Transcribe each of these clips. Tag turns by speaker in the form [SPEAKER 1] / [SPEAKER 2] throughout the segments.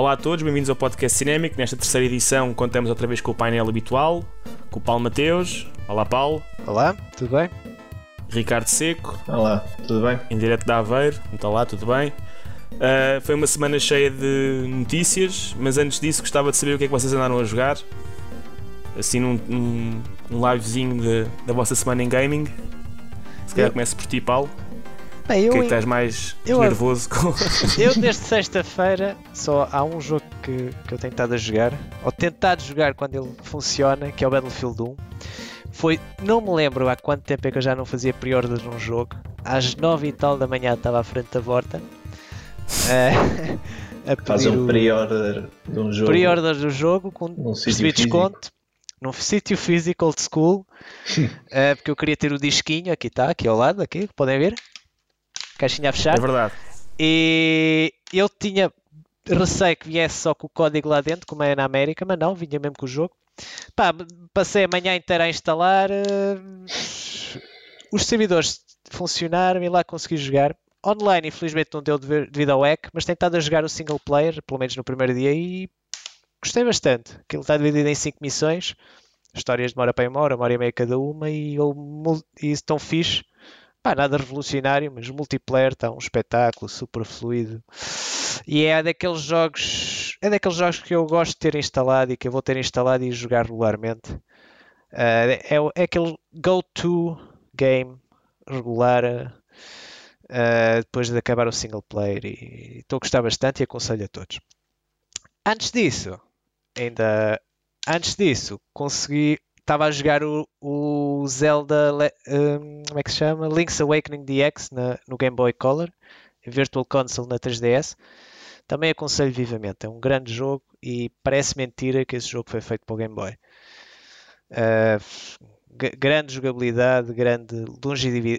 [SPEAKER 1] Olá a todos, bem-vindos ao Podcast Cinémico. Nesta terceira edição contamos outra vez com o painel habitual, com o Paulo Mateus. Olá Paulo.
[SPEAKER 2] Olá, tudo bem?
[SPEAKER 1] Ricardo Seco.
[SPEAKER 3] Olá, tudo bem?
[SPEAKER 1] Em direto da Aveiro. Muito olá, tudo bem? Uh, foi uma semana cheia de notícias, mas antes disso gostava de saber o que é que vocês andaram a jogar. Assim num, num, um livezinho de, da vossa semana em gaming. Se calhar começo por ti, Paulo. Bem, eu, que é que estás mais eu, nervoso com.
[SPEAKER 2] Eu, desde sexta-feira, só há um jogo que, que eu tenho estado a jogar, ou tentado jogar quando ele funciona, que é o Battlefield 1. Foi, não me lembro há quanto tempo é que eu já não fazia pre-orders num jogo. Às nove e tal da manhã estava à frente da porta.
[SPEAKER 3] Uh, Faz um pre-order de um jogo.
[SPEAKER 2] Pre-order do jogo com um desconto num sítio físico old school, uh, porque eu queria ter o disquinho, aqui está, aqui ao lado, aqui, podem ver, caixinha a fechar.
[SPEAKER 1] É verdade.
[SPEAKER 2] E eu tinha receio que viesse só com o código lá dentro, como é na América, mas não, vinha mesmo com o jogo. Pá, passei a manhã inteira a instalar, uh, os servidores funcionaram e lá consegui jogar. Online, infelizmente, não deu devido ao hack, mas tentado a jogar o single player, pelo menos no primeiro dia, e gostei bastante. Aquilo está dividido em 5 missões, histórias de uma hora para uma hora, uma hora e meia cada uma, e, e estão fixe. Pá, nada revolucionário, mas o multiplayer está um espetáculo, super fluido. E é daqueles jogos. É daqueles jogos que eu gosto de ter instalado e que eu vou ter instalado e jogar regularmente. Uh, é, é aquele go-to game regular uh, depois de acabar o single player e estou a gostar bastante e aconselho a todos. Antes disso, ainda antes disso, consegui. Estava a jogar o, o Zelda. Um, como é que se chama? Link's Awakening DX na, no Game Boy Color, Virtual Console na 3DS. Também aconselho vivamente. É um grande jogo e parece mentira que esse jogo foi feito para o Game Boy. Uh, grande jogabilidade, grande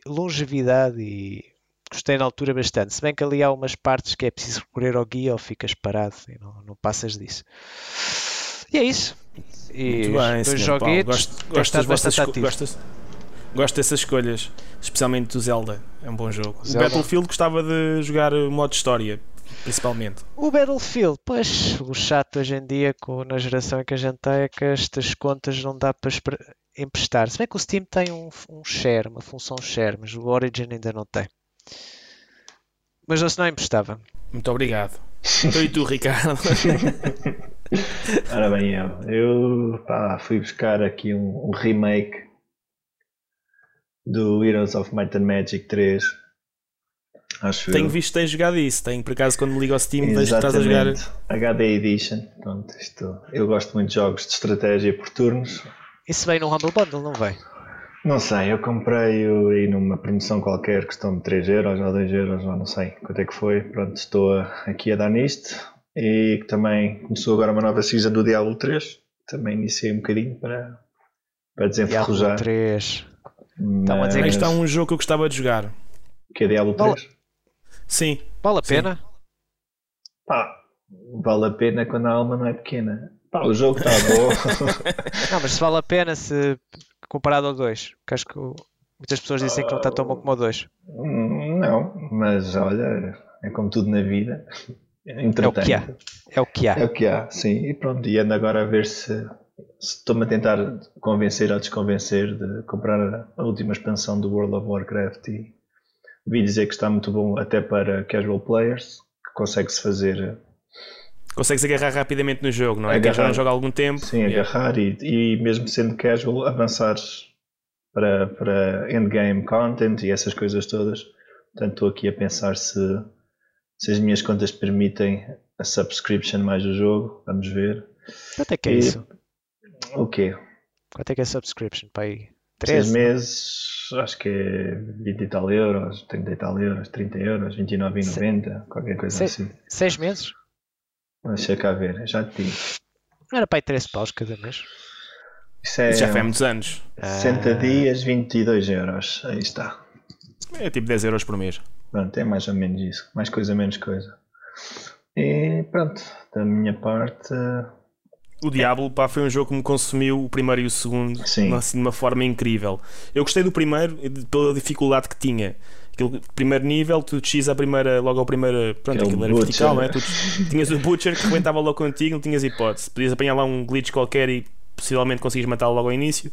[SPEAKER 2] longevidade e gostei na altura bastante. Se bem que ali há umas partes que é preciso recorrer ao guia ou ficas parado e não, não passas disso. E é isso.
[SPEAKER 1] E Muito bem, dois joguetes. Gosto, gosto, das vossas gosto, gosto dessas escolhas, especialmente do Zelda. É um bom jogo. Zelda. O Battlefield gostava de jogar modo história, principalmente.
[SPEAKER 2] O Battlefield, pois, o chato hoje em dia, com, na geração em que a gente está, é que estas contas não dá para emprestar. Se bem que o Steam tem um, um share, uma função share, mas o Origin ainda não tem. Mas eu se não emprestava.
[SPEAKER 1] Muito obrigado. Então e tu, Ricardo?
[SPEAKER 3] Ora bem, eu, eu pá, fui buscar aqui um, um, remake do Heroes of Might and Magic 3.
[SPEAKER 1] Acho Tenho eu. visto que tens jogado isso. Tenho por acaso quando me ligo ao Steam vejo que estás a jogar.
[SPEAKER 3] HD Edition. Pronto, isto, eu gosto muito de jogos de estratégia por turnos.
[SPEAKER 2] Isso vem no Humble Bundle, não vem?
[SPEAKER 3] Não sei, eu comprei aí numa promoção qualquer, questão de 3 euros ou 2 euros, ou não sei quanto é que foi. Pronto, estou aqui a dar nisto. E também começou agora uma nova season do Diablo 3. Também iniciei um bocadinho para, para desenferrujar.
[SPEAKER 2] Diablo 3.
[SPEAKER 1] Mas... a dizer que está um jogo que eu gostava de jogar.
[SPEAKER 3] Que é Diablo 3? Vale...
[SPEAKER 1] Sim.
[SPEAKER 2] Vale a pena?
[SPEAKER 3] Pá, vale a pena quando a alma não é pequena. Pá, o jogo está bom.
[SPEAKER 2] não, mas se vale a pena se comparado ao 2? Que acho que muitas pessoas dizem que não está tão bom como o 2.
[SPEAKER 3] Hum, não, mas olha, é como tudo na vida.
[SPEAKER 2] É o que há. É o que há.
[SPEAKER 3] É o que há, sim. E pronto, e ando agora a ver se, se estou-me a tentar convencer ou desconvencer de comprar a última expansão do World of Warcraft e vi dizer que está muito bom até para casual players, que consegue-se fazer
[SPEAKER 1] consegues agarrar rapidamente no jogo, não é? Agarrar, já não joga há algum tempo.
[SPEAKER 3] Sim, yeah. agarrar e, e mesmo sendo casual, avançares para, para endgame content e essas coisas todas. Portanto, estou aqui a pensar se, se as minhas contas permitem a subscription mais o jogo. Vamos ver.
[SPEAKER 2] Quanto é que é e, isso?
[SPEAKER 3] O quê?
[SPEAKER 2] Quanto é que é a subscription? Para aí?
[SPEAKER 3] 3 meses, acho que é 20 e tal euros, 30 e tal euros, 30 euros, 29,90, qualquer coisa Se, assim.
[SPEAKER 2] 6 meses?
[SPEAKER 3] Deixa cá ver, já te digo.
[SPEAKER 2] Não era para aí 13 paus cada mês?
[SPEAKER 1] Isso, é, Isso já foi há muitos anos.
[SPEAKER 3] 60 ah. dias, 22 euros. Aí está.
[SPEAKER 1] É tipo 10 euros por mês.
[SPEAKER 3] Pronto, é mais ou menos isso. Mais coisa, menos coisa. E pronto, da minha parte.
[SPEAKER 1] O Diablo pá, foi um jogo que me consumiu o primeiro e o segundo
[SPEAKER 3] Sim.
[SPEAKER 1] assim, de uma forma incrível. Eu gostei do primeiro pela dificuldade que tinha. Primeiro nível, tu descias a primeira, logo ao primeiro. Pronto, aquilo era
[SPEAKER 3] Butcher.
[SPEAKER 1] vertical, não é? Tu tinhas o Butcher que rebentava logo contigo, não tinhas hipótese. Podias apanhar lá um glitch qualquer e possivelmente conseguias matá-lo logo ao início,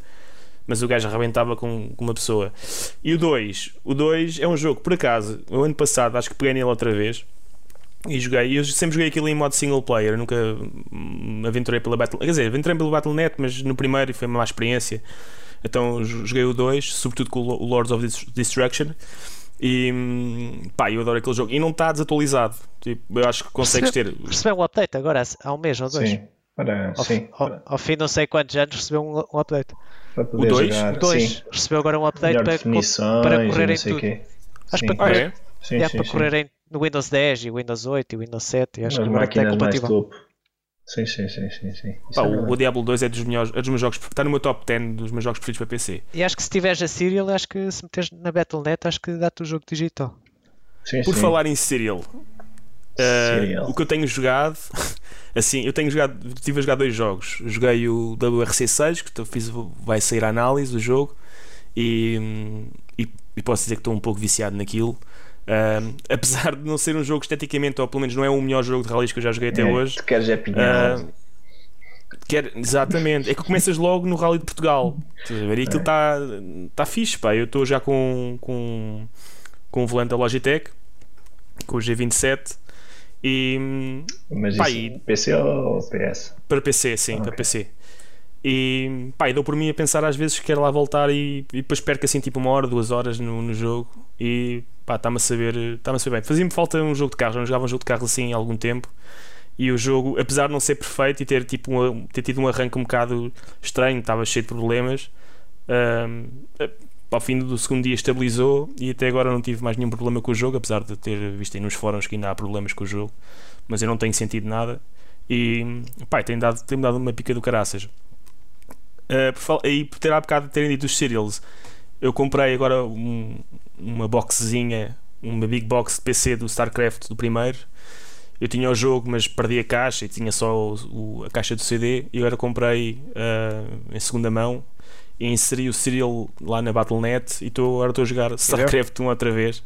[SPEAKER 1] mas o gajo arrebentava com, com uma pessoa. E o 2, o 2 é um jogo, por acaso, o ano passado acho que peguei nele outra vez. E joguei, eu sempre joguei aquilo em modo single player, nunca hum, aventurei pela Battle. Quer dizer, aventurei pelo Battle.net, mas no primeiro foi uma má experiência. Então jo- joguei o 2, sobretudo com o Lo- o Lords of Destruction. E hum, pá, eu adoro aquele jogo. E não está desatualizado. Tipo, eu acho que consegues ter.
[SPEAKER 2] Recebeu um update agora, há um mês ou dois.
[SPEAKER 3] Sim. Para,
[SPEAKER 2] Ao,
[SPEAKER 3] sim.
[SPEAKER 2] ao- ao fim de não sei quantos anos recebeu um, um update.
[SPEAKER 3] Para poder
[SPEAKER 1] dois?
[SPEAKER 3] jogar.
[SPEAKER 2] O 2
[SPEAKER 3] Sim.
[SPEAKER 2] recebeu agora um update para, para correr
[SPEAKER 3] não
[SPEAKER 2] em
[SPEAKER 3] sei o
[SPEAKER 2] tudo.
[SPEAKER 3] quê.
[SPEAKER 2] Acho
[SPEAKER 3] Sim.
[SPEAKER 2] para
[SPEAKER 1] Ah,
[SPEAKER 2] correr,
[SPEAKER 1] é?
[SPEAKER 3] Sim,
[SPEAKER 2] é,
[SPEAKER 3] sim,
[SPEAKER 2] para
[SPEAKER 3] sim.
[SPEAKER 2] correr em, no Windows 10 e Windows 8 e Windows 7 e acho
[SPEAKER 3] Nas
[SPEAKER 2] que agora até é compatível.
[SPEAKER 3] Sim, sim, sim, sim, sim.
[SPEAKER 1] Pá,
[SPEAKER 3] é
[SPEAKER 1] o, o Diablo 2 é dos, melhores, é dos meus jogos. Está no meu top 10 dos meus jogos preferidos para PC.
[SPEAKER 2] E acho que se tiveres a Serial, acho que se meteres na Battle.net, acho que dá-te o jogo digital.
[SPEAKER 3] Sim,
[SPEAKER 1] Por
[SPEAKER 3] sim.
[SPEAKER 1] falar em Serial, uh,
[SPEAKER 3] Serial.
[SPEAKER 1] o que eu tenho jogado, assim, eu tenho jogado, estive a jogar dois jogos. Joguei o WRC6, que fiz, vai sair a análise do jogo, e, e, e posso dizer que estou um pouco viciado naquilo. Um, apesar de não ser um jogo esteticamente, ou pelo menos não é o melhor jogo de rallies que eu já joguei até
[SPEAKER 3] É,
[SPEAKER 1] hoje.
[SPEAKER 3] Tu queres é
[SPEAKER 1] quer, exatamente, é que começas logo no Rally de Portugal. Estás a ver? E aquilo está tá fixe, pá. Eu estou já com, com, com o volante da Logitech, com o G27 e
[SPEAKER 3] Mas
[SPEAKER 1] pá,
[SPEAKER 3] isso
[SPEAKER 1] e-
[SPEAKER 3] PC ou PS?
[SPEAKER 1] para PC, sim, para
[SPEAKER 3] Ok.
[SPEAKER 1] PC. E pá, e dou por mim a pensar às vezes que quero lá voltar e, e depois perco assim tipo uma hora, duas horas no, no jogo e pá, está-me a saber, a saber bem. Fazia-me falta um jogo de carros, eu não jogava um jogo de carros assim há algum tempo. E o jogo, apesar de não ser perfeito e ter, tipo, um- ter tido um arranque um bocado estranho, estava cheio de problemas, eh, ao fim do segundo dia estabilizou e até agora não tive mais nenhum problema com o jogo, apesar de ter visto aí nos fóruns que ainda há problemas com o jogo, mas eu não tenho sentido nada. E pá, tem dado, tem dado uma pica do caraças. Uh, por e por ter há bocado terem dito os cereals, eu comprei agora um- uma boxzinha, uma big box de PC do StarCraft do primeiro. Eu tinha o jogo, mas perdi a caixa e tinha só o- o- a caixa do CD. E agora comprei uh, em segunda mão e inseri o serial lá na Battle.net. E tô, agora estou a jogar StarCraft 1 outra vez.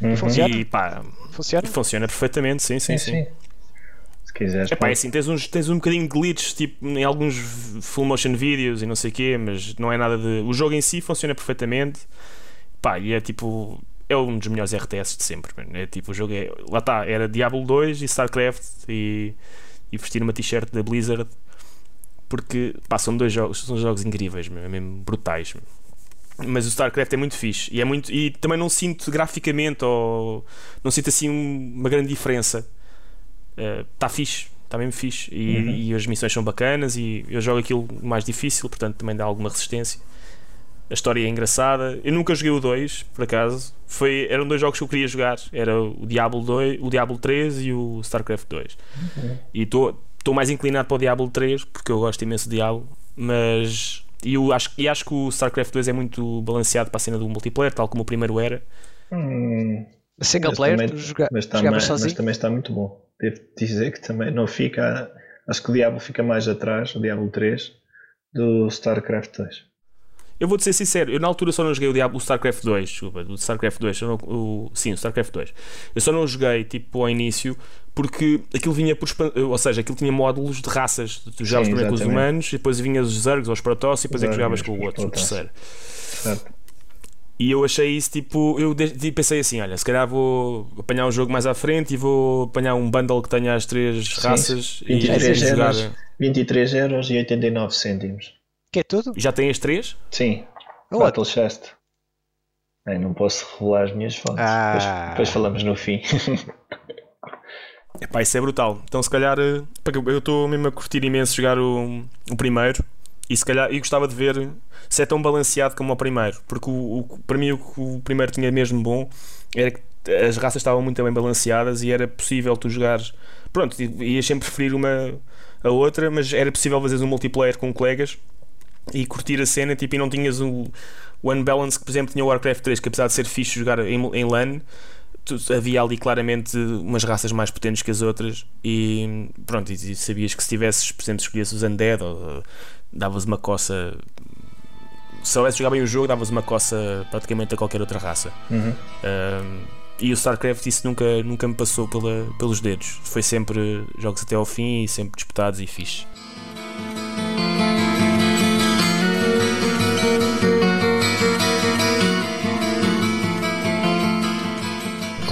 [SPEAKER 3] Uhum.
[SPEAKER 2] Funciona?
[SPEAKER 1] E pá,
[SPEAKER 2] Funciona?
[SPEAKER 1] funciona perfeitamente, sim, sim,
[SPEAKER 3] Sim,
[SPEAKER 1] sim.
[SPEAKER 3] sim. Se quiseres.
[SPEAKER 1] É pá, é assim, tens, uns, tens um bocadinho de glitch tipo, em alguns full motion videos e não sei o quê, mas não é nada de. O jogo em si funciona perfeitamente. Pá, e é tipo. É um dos melhores RTS de sempre. mano. É tipo, o jogo é. Lá está, era Diablo 2 e StarCraft e, e vestir uma t-shirt da Blizzard. Porque, pá, são dois jogos, são jogos incríveis, meu, é mesmo brutais. Mas o StarCraft é muito fixe e, é muito, e também não sinto graficamente ou não sinto assim uma grande diferença está fixe, está mesmo fixe e,
[SPEAKER 3] Uhum.
[SPEAKER 1] e as missões são bacanas e eu jogo aquilo mais difícil, portanto também dá alguma resistência. A história é engraçada. Eu nunca joguei o 2, por acaso. Foi, eram dois jogos que eu queria jogar. Era o Diablo 2, o Diablo 3 e o StarCraft 2. E estou mais inclinado para o Diablo 3 porque eu gosto imenso de Diablo, mas e eu acho, e acho que o StarCraft 2 é muito balanceado para a cena do multiplayer, tal como o primeiro era.
[SPEAKER 3] Hum,
[SPEAKER 2] Single
[SPEAKER 3] mas
[SPEAKER 2] player,
[SPEAKER 3] também-
[SPEAKER 2] joga,
[SPEAKER 3] mas, também, mas também está muito bom. Devo dizer que também não fica. Acho que o Diablo fica mais atrás, o Diablo 3, do StarCraft 2.
[SPEAKER 1] Eu vou-te ser sincero, eu na altura só não joguei o Diablo o StarCraft 2, desculpa, o StarCraft 2, só não- o, sim, o StarCraft 2. Eu só não joguei tipo ao início porque aquilo vinha por ou seja, aquilo tinha módulos de raças. Tu jogavas primeiro com os humanos e depois vinhas os Zergs ou os Protoss e depois é que jogavas com o outro, o terceiro.
[SPEAKER 3] Certo?
[SPEAKER 1] E eu achei isso tipo, eu pensei assim, olha, se calhar vou apanhar um jogo mais à frente e vou apanhar um bundle que tenha as três
[SPEAKER 3] Sim,
[SPEAKER 1] raças e,
[SPEAKER 3] 23
[SPEAKER 1] e jogar.
[SPEAKER 3] euros, 23 euros e 89 cêntimos.
[SPEAKER 2] Que é tudo?
[SPEAKER 1] Já tem as três?
[SPEAKER 3] Sim,
[SPEAKER 2] Oh,
[SPEAKER 3] Battle Chest. Não posso revelar as minhas fontes.
[SPEAKER 2] Ah.
[SPEAKER 3] Depois, depois falamos no fim.
[SPEAKER 1] Epá, isso é brutal. Então, se calhar, eh, porque eu estou mesmo a curtir imenso jogar o, o primeiro e se calhar e gostava de ver se é tão balanceado como o primeiro. Porque o, o- para mim, o que o primeiro tinha mesmo bom era que as raças estavam muito bem balanceadas e era possível tu jogares. Pronto, ias sempre preferir uma a outra, mas era possível fazeres um multiplayer com colegas e curtir a cena tipo, e não tinhas o, o Unbalance que, por exemplo, tinha o Warcraft 3, que apesar de ser fixe jogar em, em LAN havia ali claramente umas raças mais potentes que as outras e pronto, e sabias que se tivesses, por exemplo, escolhesse os Undead ou davas uma coça se soubesse jogar bem o jogo, davas uma coça praticamente a qualquer outra raça.
[SPEAKER 3] Uhum.
[SPEAKER 1] Um, e o StarCraft isso nunca, nunca me passou pela, pelos dedos. Foi sempre jogos até ao fim e sempre disputados e fixe.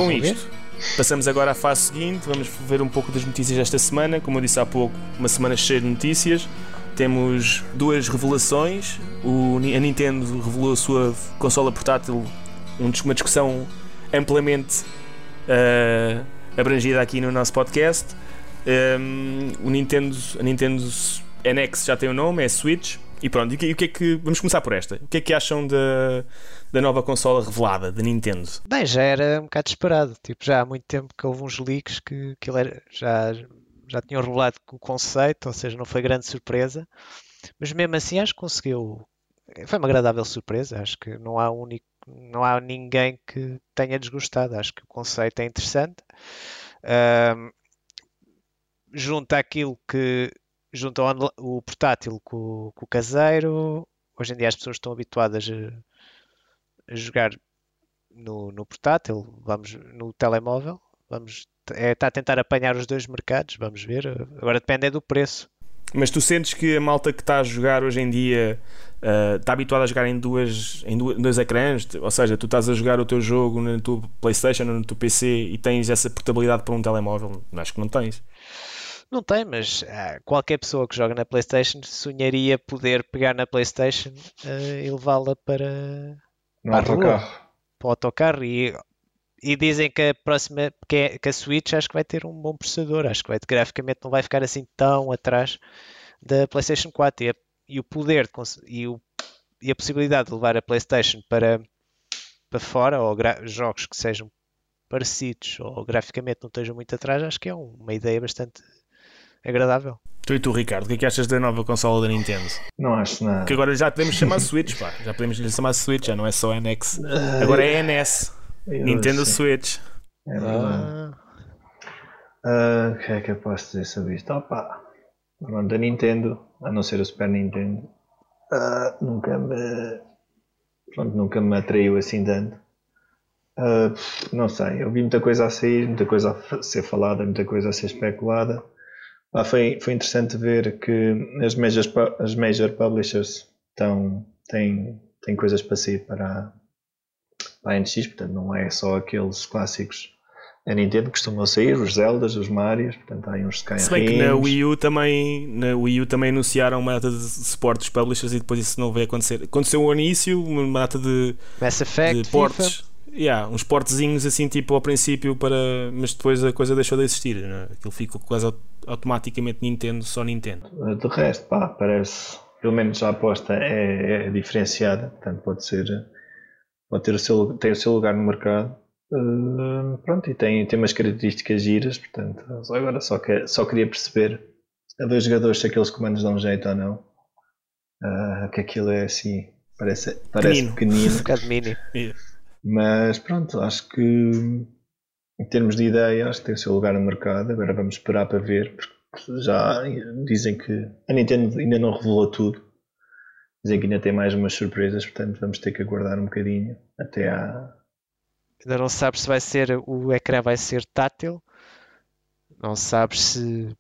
[SPEAKER 1] Com isto, passamos agora à fase seguinte. Vamos ver um pouco das notícias desta semana. Como eu disse há pouco, uma semana cheia de notícias. Temos duas revelações. O, a Nintendo revelou a sua consola portátil, uma discussão amplamente uh, abrangida aqui no nosso podcast. Um, o Nintendo, a Nintendo NX já tem o nome, é Switch. E pronto, e o que é que. Vamos começar por esta. O que é que acham da, da nova consola revelada da Nintendo?
[SPEAKER 2] Bem, já era um bocado esperado. Tipo, já há muito tempo que houve uns leaks que, que era, já, já tinham revelado o conceito, ou seja, não foi grande surpresa. Mas mesmo assim acho que conseguiu. Foi uma agradável surpresa. Acho que não há único, não há ninguém que tenha desgostado. Acho que o conceito é interessante. Um, junta aquilo que junta o, portátil com, com, o caseiro. Hoje em dia as pessoas estão habituadas a, a jogar no, no, portátil, vamos no telemóvel, vamos é, está a tentar apanhar os dois mercados, vamos ver. Agora depende é do preço.
[SPEAKER 1] Mas tu sentes que a malta que está a jogar hoje em dia uh, está habituada a jogar em, duas, em duas, dois ecrãs? Ou seja, tu estás a jogar o teu jogo na tua PlayStation ou no teu PC e tens essa portabilidade para um telemóvel? Acho que não tens.
[SPEAKER 2] Não tem, mas ah, qualquer pessoa que joga na PlayStation sonharia poder pegar na PlayStation uh, e levá-la para,
[SPEAKER 3] no autocarro.
[SPEAKER 2] Para o autocarro. E e dizem que a próxima, que, é, que, a Switch acho que vai ter um bom processador, acho que vai, graficamente não vai ficar assim tão atrás da PlayStation 4 e, a, e o poder e, o, e, a possibilidade de levar a PlayStation para, para fora ou jogos que sejam parecidos ou graficamente não estejam muito atrás, acho que é uma ideia bastante agradável.
[SPEAKER 1] Tu e tu, Ricardo, o que é que achas da nova consola da Nintendo?
[SPEAKER 3] Não acho nada.
[SPEAKER 1] Que agora já podemos chamar Switch, pá. Já podemos lhe chamar Switch, já não é só NX. Agora é NS. Eu Nintendo Switch.
[SPEAKER 3] É verdade. Ah. Uh, o que é que eu posso dizer sobre isto? Opa, pronto, da Nintendo, a não ser o Super Nintendo, uh, nunca me. Pronto, nunca me atraiu assim tanto. Uh, não sei, eu vi muita coisa a sair, muita coisa a ser falada, muita coisa a ser especulada. Ah, foi, foi interessante ver que as major, as major publishers estão, têm, têm coisas para sair para, para a NX, portanto não é só aqueles clássicos a Nintendo costumam sair, os Zeldas, os Marios, portanto há uns Skyrim.
[SPEAKER 1] Se bem que na Wii U também, na Wii U também anunciaram uma data de suporte dos publishers e depois isso não veio acontecer. Aconteceu ao início, uma data de,
[SPEAKER 2] Mass Effect,
[SPEAKER 1] de portes. Yeah, uns portezinhos assim tipo ao princípio para mas depois a coisa deixou de existir né? aquilo ficou quase automaticamente Nintendo só Nintendo
[SPEAKER 3] de resto pá parece pelo menos a aposta é, é diferenciada portanto pode ser pode ter o seu, tem o seu lugar no mercado. Uh, pronto, e tem, tem umas características giras, portanto, agora só, que, só queria perceber a dois jogadores se aqueles comandos dão jeito ou não. Uh, que aquilo é assim, parece, parece pequenino.
[SPEAKER 2] pequenino.
[SPEAKER 3] Mas pronto, acho que em termos de ideia, acho que tem o seu lugar no mercado. Agora vamos esperar para ver, porque já dizem que a Nintendo ainda não revelou tudo. Dizem que ainda tem mais umas surpresas, portanto vamos ter que aguardar um bocadinho até à.
[SPEAKER 2] Ainda não sabes se vai ser o ecrã vai ser tátil. Não sabes se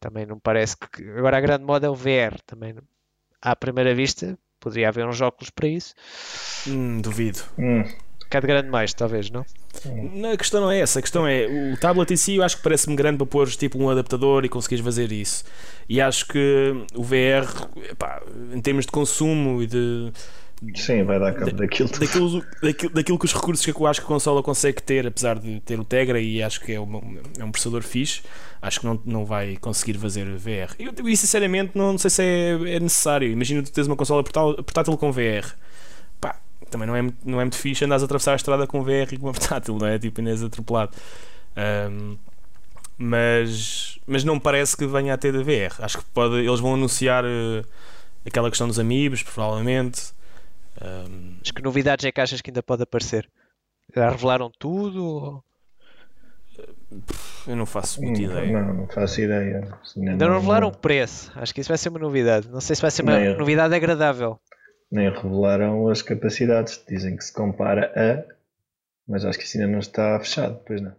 [SPEAKER 2] também não parece que. Agora a grande moda é o VR também. À primeira vista, poderia haver uns óculos para isso.
[SPEAKER 1] Hum, duvido.
[SPEAKER 3] Hum
[SPEAKER 2] bocado grande mais, talvez, não?
[SPEAKER 1] A questão não é essa, a questão é o tablet em si eu acho que parece-me grande para pôr tipo um adaptador e conseguires fazer isso. E acho que o VR, epá, em termos de consumo e de.
[SPEAKER 3] Sim, vai dar cabo daquilo,
[SPEAKER 1] daquilo, daquilo, daquilo que os recursos que eu acho que a consola consegue ter, apesar de ter o Tegra e acho que é, uma, é um processador fixe, acho que não, não vai conseguir fazer VR. Eu, e sinceramente não, não sei se é, é necessário. Imagina tu tens uma consola portátil com VR também não é, não é muito fixe andares a atravessar a estrada com VR e com uma portátil, não é? Tipo, és atropelado. Um, mas, mas não me parece que venha a ter da VR. Acho que pode, eles vão anunciar uh, aquela questão dos amigos, provavelmente. Um...
[SPEAKER 2] Mas que novidades é que achas que ainda pode aparecer? Já revelaram tudo?
[SPEAKER 1] Eu não faço muita
[SPEAKER 3] Hum,
[SPEAKER 1] ideia.
[SPEAKER 3] Não, não faço ideia.
[SPEAKER 2] Ainda não revelaram o preço. Acho que isso vai ser uma novidade. Não sei se vai ser uma
[SPEAKER 3] Nem eu.
[SPEAKER 2] novidade agradável.
[SPEAKER 3] Nem revelaram as capacidades. Dizem que se compara a. Mas acho que isso ainda não está fechado, pois não.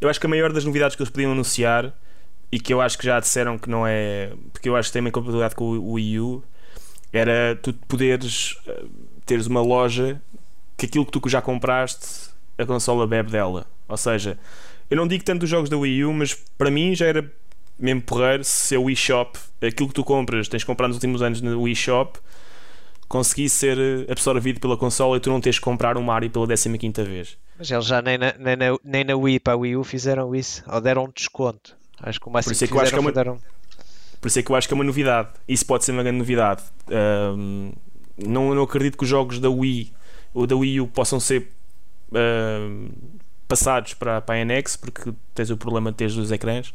[SPEAKER 1] Eu acho que a maior das novidades que eles podiam anunciar e que eu acho que já disseram que não é. Porque eu acho que tem uma compatibilidade com o Wii U era tu poderes eh, teres uma loja que aquilo que tu já compraste, a consola bebe dela. Ou seja, eu não digo tanto dos jogos da Wii U, mas para mim já era mesmo porreiro se a Wii Shop, aquilo que tu compras, tens comprado nos últimos anos na Wii Shop, conseguisse ser eh, absorvido pela consola e tu não tens que comprar um Mario pela 15 vez.
[SPEAKER 2] Mas eles já nem na, nem na, nem na Wii para a Wii U fizeram isso. Ou deram um desconto. Acho que o máximo
[SPEAKER 1] isso é
[SPEAKER 2] que
[SPEAKER 1] que acho
[SPEAKER 2] fizeram
[SPEAKER 1] que é
[SPEAKER 2] foi dar um-
[SPEAKER 1] Por isso é que eu acho que é uma novidade. Isso pode ser uma grande novidade. Ahm, não, não acredito que os jogos da Wii ou da Wii U possam ser passados para, para a NX porque tens o problema de teres dois ecrãs.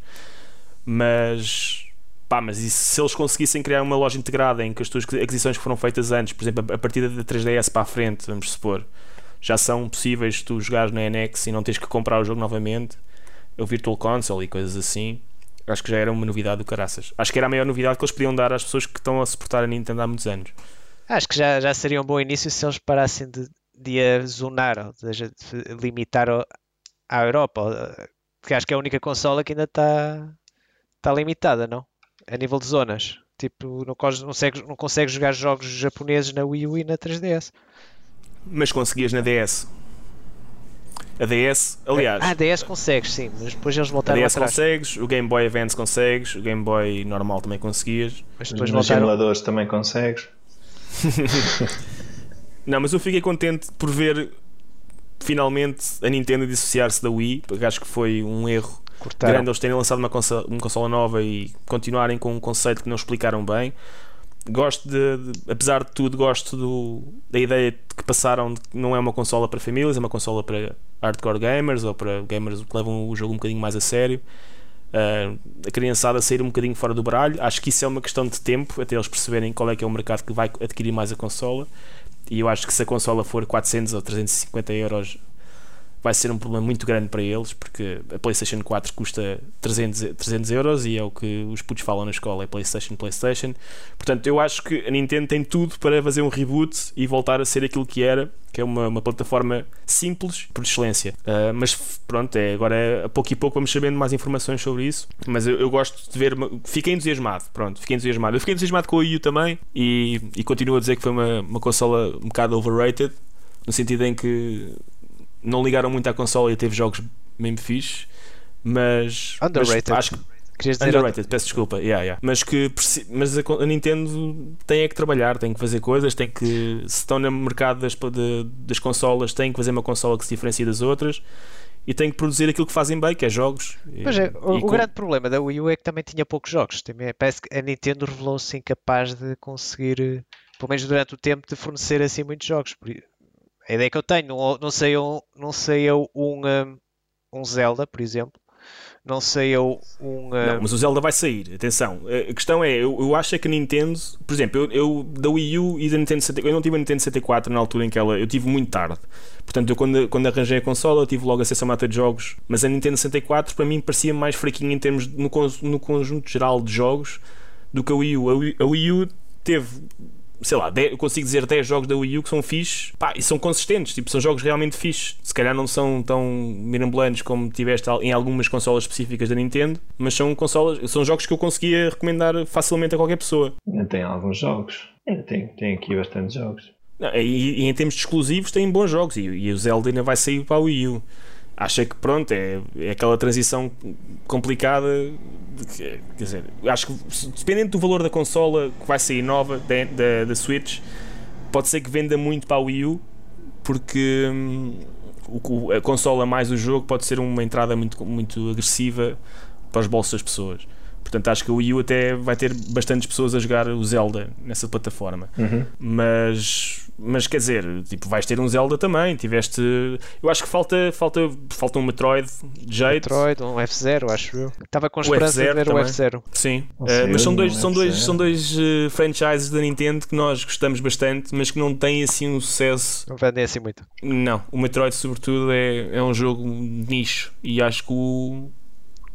[SPEAKER 1] Mas pá, mas isso, se eles conseguissem criar uma loja integrada em que as tuas aquisições que foram feitas antes, por exemplo, a partir da 3DS para a frente, vamos supor, já são possíveis tu jogares na NX e não tens que comprar o jogo novamente, o Virtual Console e coisas assim. Acho que já era uma novidade do caraças. Acho que era a maior novidade que eles podiam dar às pessoas que estão a suportar a Nintendo há muitos anos.
[SPEAKER 2] Acho que já, já seria um bom início se eles parassem de, de a zonar, ou seja, de limitar à Europa. eh, Porque acho que é a única consola que ainda está está limitada, não? A nível de zonas. Tipo, não, cons- não, consegues, não consegues jogar jogos japoneses na Wii U e na 3DS.
[SPEAKER 1] Mas conseguias na DS. A DS, aliás,
[SPEAKER 2] Ah, DS consegues, sim, mas depois eles
[SPEAKER 1] a
[SPEAKER 2] voltaram
[SPEAKER 1] DS
[SPEAKER 2] atrás.
[SPEAKER 1] consegues, o Game Boy Advance consegues, o Game Boy normal também conseguias.
[SPEAKER 2] Mas depois
[SPEAKER 3] Nos
[SPEAKER 2] voltaram.
[SPEAKER 3] emuladores também consegues.
[SPEAKER 1] Não, mas eu fiquei contente por ver finalmente a Nintendo dissociar-se da Wii, porque acho que foi um erro
[SPEAKER 2] Cortaram.
[SPEAKER 1] grande eles terem lançado uma consola, uma consola nova e continuarem com um conceito que não explicaram bem. Gosto de, de- apesar de tudo, gosto do- da ideia de que passaram de que não é uma consola para famílias, é uma consola para hardcore gamers ou para gamers que levam o jogo um bocadinho mais a sério. Ah, a criançada sair um bocadinho fora do baralho. Acho que isso é uma questão de tempo até eles perceberem qual é que é o mercado que vai adquirir mais a consola. E eu acho que se a consola for 400 ou 350 euros, vai ser um problema muito grande para eles, porque a PlayStation 4 custa 300, e- 300 euros e é o que os putos falam na escola: é PlayStation, PlayStation. Portanto, eu acho que a Nintendo tem tudo para fazer um reboot e voltar a ser aquilo que era, que é uma, uma plataforma simples por excelência. Ah, mas pronto, é, agora é, a pouco e pouco vamos sabendo mais informações sobre isso. Mas eu, eu gosto de ver, fiquei entusiasmado. Pronto, fiquei entusiasmado. Eu fiquei entusiasmado com o Wii U também e, e continuo a dizer que foi uma, uma consola um bocado overrated, no sentido em que não ligaram muito à consola e teve jogos mesmo fixe, mas, mas
[SPEAKER 2] Underrated.
[SPEAKER 1] acho que
[SPEAKER 2] Querias dizer
[SPEAKER 1] Underrated, peço desculpa, yeah, yeah. mas que mas a, a Nintendo tem é que trabalhar, tem que fazer coisas, tem que se estão no mercado das, de- das consolas, tem que fazer uma consola que se diferencie das outras e tem que produzir aquilo que fazem bem, que é jogos.
[SPEAKER 2] Mas é, o, o
[SPEAKER 1] com-
[SPEAKER 2] grande problema da Wii U é que também tinha poucos jogos. Também, parece que a Nintendo revelou-se incapaz de conseguir, eh, pelo menos durante o tempo, de fornecer assim muitos jogos. A ideia que eu tenho, não, não sei eu, não sei eu um, um, um Zelda, por exemplo. Não sei eu um.
[SPEAKER 1] Não,
[SPEAKER 2] um,
[SPEAKER 1] mas o Zelda vai sair, atenção. A questão é, eu, eu acho é que a Nintendo, por exemplo, eu, eu da Wii U e da Nintendo 64, eu não tive a Nintendo 64 na altura em que ela, eu tive muito tarde. Portanto, eu quando, quando arranjei a consola, eu tive logo acesso a mata de jogos, mas a Nintendo 64 para mim parecia mais fraquinha em termos de- no, no conjunto geral de jogos do que a Wii U. A Wii, a Wii U teve sei lá, 10 eu consigo dizer 10 jogos da Wii U que são fixes pá, e são consistentes, tipo, são jogos realmente fixes. Se calhar não são tão mirambulantes como tiveste em algumas consolas específicas da Nintendo, mas são consolas, são jogos que eu conseguia recomendar facilmente a qualquer pessoa.
[SPEAKER 3] Ainda tem alguns jogos. Ainda tem, tem aqui bastantes jogos.
[SPEAKER 1] E, e em termos de exclusivos tem bons jogos e, e o Zelda ainda vai sair para a Wii U. Acho que pronto, é, é aquela transição complicada. que- Quer dizer, acho que dependendo do valor da consola que vai sair nova da, da, da Switch, pode ser que venda muito para a Wii U, porque hum, o- o- a consola mais o jogo pode ser uma entrada muito, muito agressiva para os bolsos das pessoas. Portanto, acho que o Wii U até vai ter bastantes pessoas a jogar o Zelda nessa plataforma
[SPEAKER 3] Uhum.
[SPEAKER 1] mas mas quer dizer, tipo, vais ter um Zelda também. Tiveste. Eu acho que falta, falta, falta um Metroid de jeito.
[SPEAKER 2] Metroid, um F0, acho eu. Estava com
[SPEAKER 1] O
[SPEAKER 2] esperança de
[SPEAKER 1] F0
[SPEAKER 2] ver o
[SPEAKER 1] também.
[SPEAKER 2] F0.
[SPEAKER 1] Sim, Uh, mas são dois, são dois, são dois uh, franchises da Nintendo que nós gostamos bastante, mas que não têm assim um sucesso.
[SPEAKER 2] Não vendem assim muito.
[SPEAKER 1] Não, o Metroid, sobretudo, é, é um jogo de nicho e acho que o,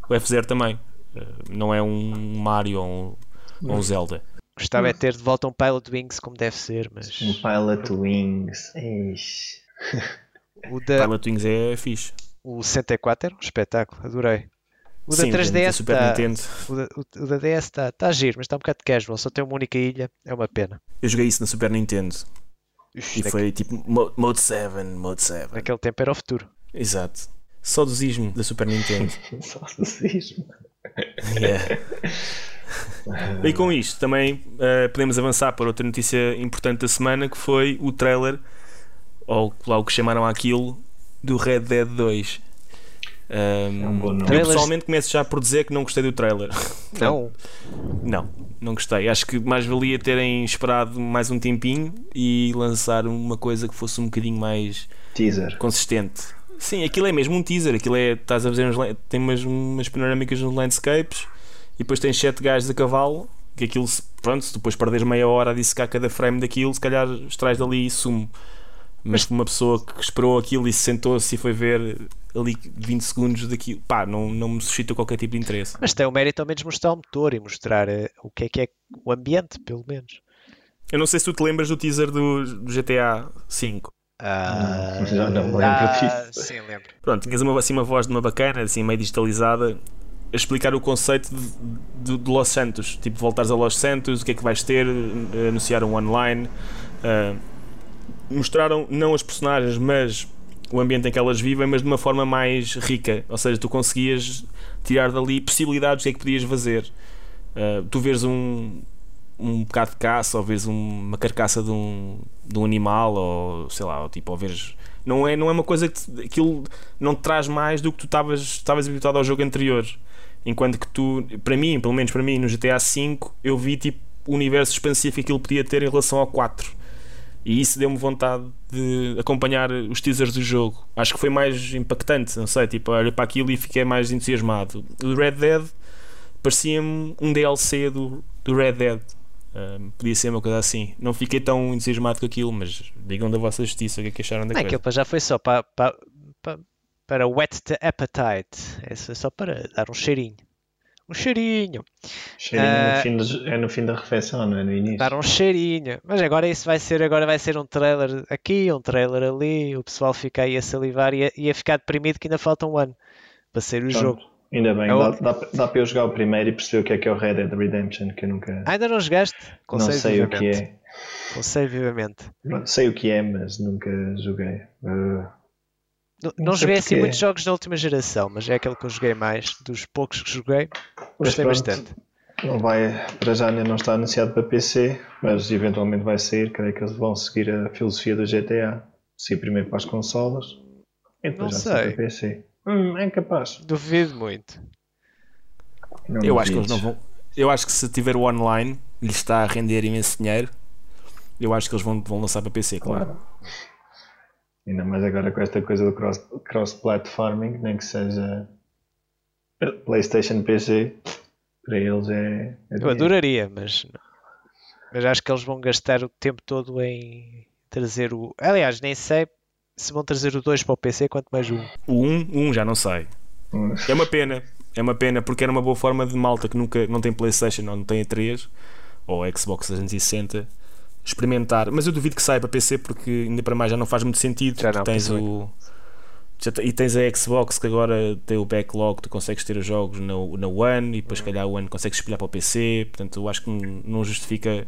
[SPEAKER 1] o F0 também. Uh, não é um Mario ou um, ou um Zelda.
[SPEAKER 2] Gostava é de ter de volta um Pilot Wings como deve ser, mas
[SPEAKER 3] Um Pilot Wings.
[SPEAKER 2] O da
[SPEAKER 1] Pilot Wings é fixe.
[SPEAKER 2] o 64 era um espetáculo, adorei. O da
[SPEAKER 1] Sim,
[SPEAKER 2] 3DS
[SPEAKER 1] da Super
[SPEAKER 2] tá-
[SPEAKER 1] Nintendo.
[SPEAKER 2] O da, o- o da DS está tá giro, mas está um bocado casual, só tem uma única ilha, é uma pena.
[SPEAKER 1] Eu joguei isso na Super Nintendo
[SPEAKER 2] Ux,
[SPEAKER 1] e
[SPEAKER 2] naque-
[SPEAKER 1] foi tipo Mo- Mode 7, Mode 7.
[SPEAKER 2] Naquele tempo era o futuro.
[SPEAKER 1] Exato. Saudosismo da Super Nintendo.
[SPEAKER 3] Só racismo.
[SPEAKER 1] Yeah. E com isto também eh, podemos avançar para outra notícia importante da semana que foi o trailer, ou lá o que chamaram aquilo, do Red Dead 2. Um,
[SPEAKER 3] É um bom nome.
[SPEAKER 1] eu
[SPEAKER 2] Trailers-
[SPEAKER 1] pessoalmente começo já por dizer que não gostei do trailer.
[SPEAKER 2] Não,
[SPEAKER 1] Não, não gostei. Acho que mais valia terem esperado mais um tempinho e lançar uma coisa que fosse um bocadinho mais
[SPEAKER 3] Teaser.
[SPEAKER 1] consistente. Sim, aquilo é mesmo um teaser. Aquilo é, estás a ver, uns, tem umas, umas panorâmicas nos landscapes e depois tens sete gajos a cavalo. Que aquilo, pronto, se depois perderes meia hora a dissecar cada frame daquilo, se calhar extrais dali sumo. Mas uma pessoa que esperou aquilo e se sentou-se e foi ver ali 20 segundos daquilo, pá, não, não me suscita qualquer tipo de interesse.
[SPEAKER 2] mas tem o mérito ao menos mostrar o motor e mostrar eh, o que é que é o ambiente, pelo menos.
[SPEAKER 1] Eu não sei se tu te lembras do teaser do, do GTA V.
[SPEAKER 2] Ah,
[SPEAKER 3] já não me lembro
[SPEAKER 2] ah,
[SPEAKER 3] disso.
[SPEAKER 2] Sim, lembro.
[SPEAKER 1] Pronto, tinhas uma, assim, uma voz de uma bacana, assim, meio digitalizada, a explicar o conceito de, de- de Los Santos. Tipo, voltares a Los Santos, o que é que vais ter, eh, anunciaram online. ah, mostraram não as personagens, mas o ambiente em que elas vivem, mas de uma forma mais rica. Ou seja, tu conseguias tirar dali possibilidades do que é que podias fazer. Ah, tu vês um, um bocado de caça, ou um- uma carcaça de um, de um animal, ou sei lá, ou tipo, ou vês. Não é, não é uma coisa que te- aquilo não te traz mais do que tu estavas estavas habituado ao jogo anterior. Enquanto que tu, para mim, pelo menos para mim, no GTA V, eu vi tipo o universo expansivo que aquilo podia ter em relação ao 4. E isso deu-me vontade de acompanhar os teasers do jogo. Acho que foi mais impactante, não sei, tipo, olhei para aquilo e fiquei mais entusiasmado. O Red Dead parecia-me um DLC do, do Red Dead. Podia ser uma coisa assim. Não fiquei tão entusiasmado com aquilo, mas digam da vossa justiça o que é que acharam da
[SPEAKER 2] Não,
[SPEAKER 1] coisa.
[SPEAKER 2] aquilo já foi só para, para, para, para wet the appetite. Esse foi só para dar um cheirinho. Um cheirinho.
[SPEAKER 3] Cheirinho
[SPEAKER 2] Ah.
[SPEAKER 3] no fim do- é no fim da refeição, não é no início.
[SPEAKER 2] Dar um cheirinho. Mas agora isso vai ser, agora vai ser um trailer aqui, um trailer ali. O pessoal fica aí a salivar e a, e a ficar deprimido que ainda falta um ano para sair o
[SPEAKER 3] Pronto.
[SPEAKER 2] jogo.
[SPEAKER 3] Ainda bem,
[SPEAKER 2] É o-
[SPEAKER 3] dá, dá, dá para eu jogar o primeiro e perceber o que é que é o Red Dead Redemption, que eu nunca
[SPEAKER 2] Ainda não jogaste?
[SPEAKER 3] não
[SPEAKER 2] Conselho
[SPEAKER 3] sei o que
[SPEAKER 2] vivamente.
[SPEAKER 3] é.
[SPEAKER 2] Conselho vivamente.
[SPEAKER 3] Pronto, Sei o que é, mas nunca joguei. Uh,
[SPEAKER 2] Não,
[SPEAKER 3] Não
[SPEAKER 2] não joguei assim muitos jogos da última geração, mas é aquele que eu joguei mais. Dos poucos que joguei, gostei bastante.
[SPEAKER 3] Não vai, para já ainda não está anunciado para PC, mas eventualmente vai sair. Creio que eles vão seguir a filosofia do GTA. Sair primeiro para as consolas e depois
[SPEAKER 2] Não
[SPEAKER 3] já
[SPEAKER 2] sei.
[SPEAKER 3] para PC. Hum, é capaz.
[SPEAKER 2] Duvido muito.
[SPEAKER 3] Não
[SPEAKER 1] Eu acho que eles não vão. Eu acho que se tiver o online, lhe está a render imenso dinheiro. Eu acho que eles vão, vão lançar para PC, claro.
[SPEAKER 3] Claro. Ainda mais agora com esta coisa do cross- cross-platforming, nem que seja PlayStation PC, para eles é. é
[SPEAKER 2] Eu adoraria, mas, mas acho que eles vão gastar o tempo todo em trazer o. Aliás, nem sei se vão trazer o 2 para o PC, quanto mais o 1.
[SPEAKER 1] O 1, 1 já não sei.
[SPEAKER 3] Hum,
[SPEAKER 1] É uma pena. É uma pena porque era uma boa forma de malta que nunca não tem Playstation ou não tem a 3 ou Xbox 360 experimentar. Mas eu duvido que saia para PC porque ainda para mais já não faz muito sentido.
[SPEAKER 2] Já não,
[SPEAKER 1] tens o e tens a Xbox que agora tem o backlog, tu consegues ter os jogos na, na One e depois, se calhar, o One consegues espelhar para o PC. Portanto, eu acho que não justifica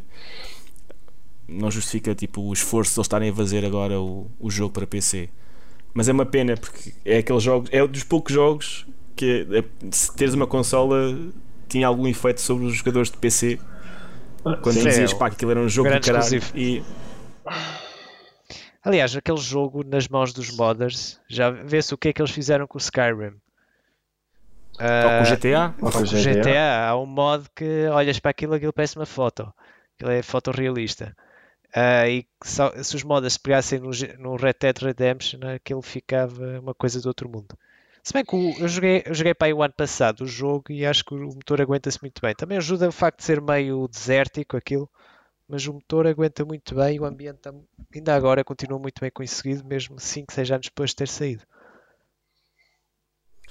[SPEAKER 1] não justifica tipo, o esforço de eles estarem a fazer agora o, o jogo para PC. Mas é uma pena porque é aqueles jogos, é um dos poucos jogos que é- se teres uma consola tinha algum efeito sobre os jogadores de PC quando
[SPEAKER 3] sim,
[SPEAKER 1] dizias
[SPEAKER 2] é
[SPEAKER 1] pá, que aquilo era um jogo do
[SPEAKER 2] grande
[SPEAKER 1] caralho
[SPEAKER 2] exclusivo.
[SPEAKER 1] e
[SPEAKER 2] Aliás, aquele jogo nas mãos dos modders, já vê-se o que é que eles fizeram com o Skyrim.
[SPEAKER 1] ou
[SPEAKER 2] Ah,
[SPEAKER 1] com o GTA
[SPEAKER 3] ou com o
[SPEAKER 2] o GTA, há um mod que olhas para aquilo, aquilo parece uma foto. Aquilo é fotorrealista. Ah, e só- se os modas se pegassem no, no Red Dead Redemption, aquilo ficava uma coisa do outro mundo. Se bem que o- eu joguei, eu joguei para aí o ano passado o jogo e acho que o motor aguenta-se muito bem. Também ajuda o facto de ser meio desértico aquilo, mas o motor aguenta muito bem e o ambiente tá- ainda agora continua muito bem conseguido, mesmo 5, 6 anos depois de ter saído.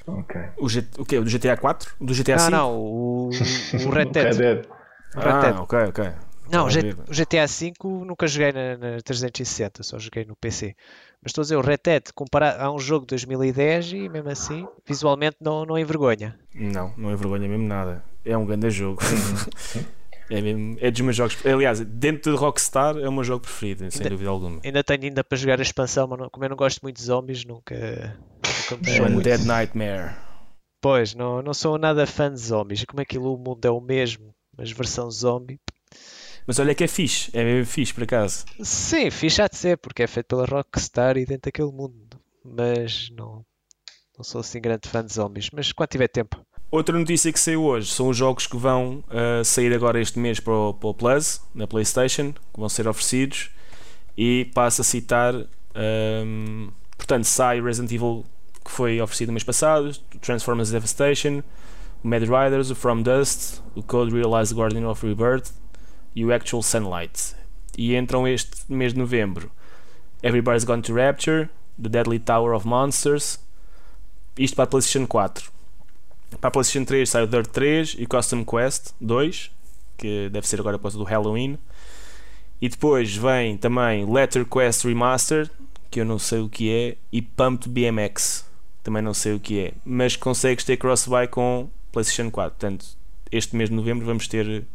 [SPEAKER 3] Ok.
[SPEAKER 1] O, G... o quê? O do GTA 4? O do GTA
[SPEAKER 2] não,
[SPEAKER 1] 5?
[SPEAKER 2] não, o, o Red
[SPEAKER 3] Red
[SPEAKER 2] Dead.
[SPEAKER 3] Dead.
[SPEAKER 2] o Red Dead.
[SPEAKER 1] Ah, ok, ok.
[SPEAKER 2] Não, o, GTA V nunca joguei na, na 360, só joguei no PC. Mas estou a dizer, o Red Dead, comparado a um jogo de 2010 e mesmo assim, visualmente não, não envergonha.
[SPEAKER 1] Não, não é vergonha mesmo nada. É um grande jogo.
[SPEAKER 3] Uhum.
[SPEAKER 1] é, mesmo, é dos meus jogos. Aliás, dentro de Rockstar é o meu jogo preferido, sem
[SPEAKER 2] Ainda-
[SPEAKER 1] dúvida alguma.
[SPEAKER 2] Ainda tenho ainda para jogar a expansão, mas não- como eu não gosto muito de zombies, nunca, nunca me
[SPEAKER 3] É.
[SPEAKER 1] Dead Nightmare.
[SPEAKER 2] Pois, não, não sou nada fã de zombies. Como aquilo o mundo é o mesmo, mas versão zombie.
[SPEAKER 1] Mas olha que é fixe, é mesmo fixe por acaso.
[SPEAKER 2] Sim, fixe há de ser, porque é feito pela Rockstar e dentro daquele mundo. Mas não, não sou assim grande fã de zombies. Mas quando tiver tempo.
[SPEAKER 1] Outra notícia que saiu hoje são os jogos que vão ah, sair agora este mês para o, para o Plus, na PlayStation, que vão ser oferecidos. E passo a citar: ahm, portanto, sai Resident Evil que foi oferecido no mês passado, Transformers Devastation, Mad Riders, o From Dust, o Code Realized Guardian of Rebirth e o Actual Sunlight. E entram este mês de novembro Everybody's Gone to Rapture, The Deadly Tower of Monsters, isto para a PlayStation 4. Para a PlayStation 3 sai o Dirt 3 e Custom Quest 2, que deve ser agora após do Halloween. E depois vem também Letter Quest Remastered, que eu não sei o que é, e Pumped BMX, também não sei o que é, mas consegues ter cross-buy com PlayStation 4. Portanto, este mês de novembro vamos ter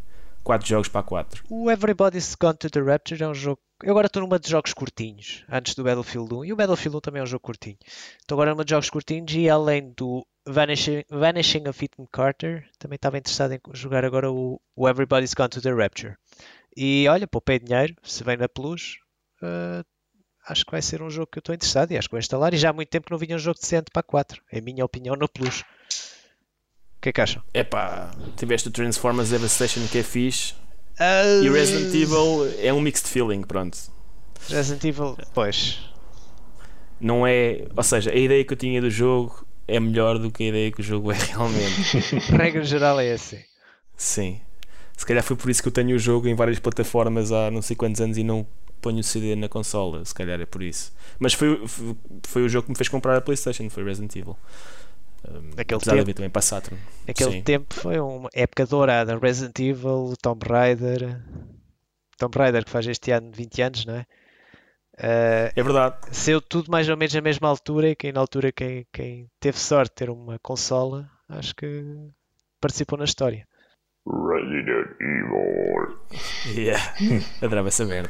[SPEAKER 1] 4 jogos para a 4.
[SPEAKER 2] O Everybody's Gone to the Rapture é um jogo. Eu agora estou numa de jogos curtinhos, antes do Battlefield 1. E o Battlefield 1 também é um jogo curtinho. Estou agora numa de jogos curtinhos e além do Vanishing, Vanishing of Ethan Carter, também estava interessado em jogar agora o, o Everybody's Gone to the Rapture. E olha, poupei dinheiro, se vem na Plus, eh, acho que vai ser um jogo que eu estou interessado e acho que vou instalar. E já há muito tempo que não vinha um jogo decente para a 4. É a minha opinião no Plus. O que é que acham?
[SPEAKER 1] Epá, tiveste o Transformers Devastation que é fixe,
[SPEAKER 2] Ah,
[SPEAKER 1] e Resident Evil é um mixed feeling, pronto.
[SPEAKER 2] Resident Evil, pois.
[SPEAKER 1] Não é, ou seja, a ideia que eu tinha do jogo é melhor do que a ideia que o jogo é realmente.
[SPEAKER 2] Regra geral é assim.
[SPEAKER 1] Sim. Se calhar foi por isso que eu tenho o jogo em várias plataformas há não sei quantos anos e não ponho o CD na consola. Se calhar é por isso. Mas foi, foi, foi o jogo que me fez comprar a PlayStation, foi Resident Evil. Um,
[SPEAKER 2] Naquele
[SPEAKER 1] apesar de
[SPEAKER 2] tempo.
[SPEAKER 1] haver também para Saturn.
[SPEAKER 2] Naquele
[SPEAKER 1] Sim.
[SPEAKER 2] tempo foi uma época dourada. Resident Evil, Tomb Raider. Tomb Raider que faz este ano 20 anos, não é? Eh,
[SPEAKER 1] É verdade.
[SPEAKER 2] saiu tudo mais ou menos na mesma altura e quem na altura quem, quem teve sorte de ter uma consola, acho que participou na história.
[SPEAKER 3] Resident Evil.
[SPEAKER 1] Yeah. Adorava essa merda.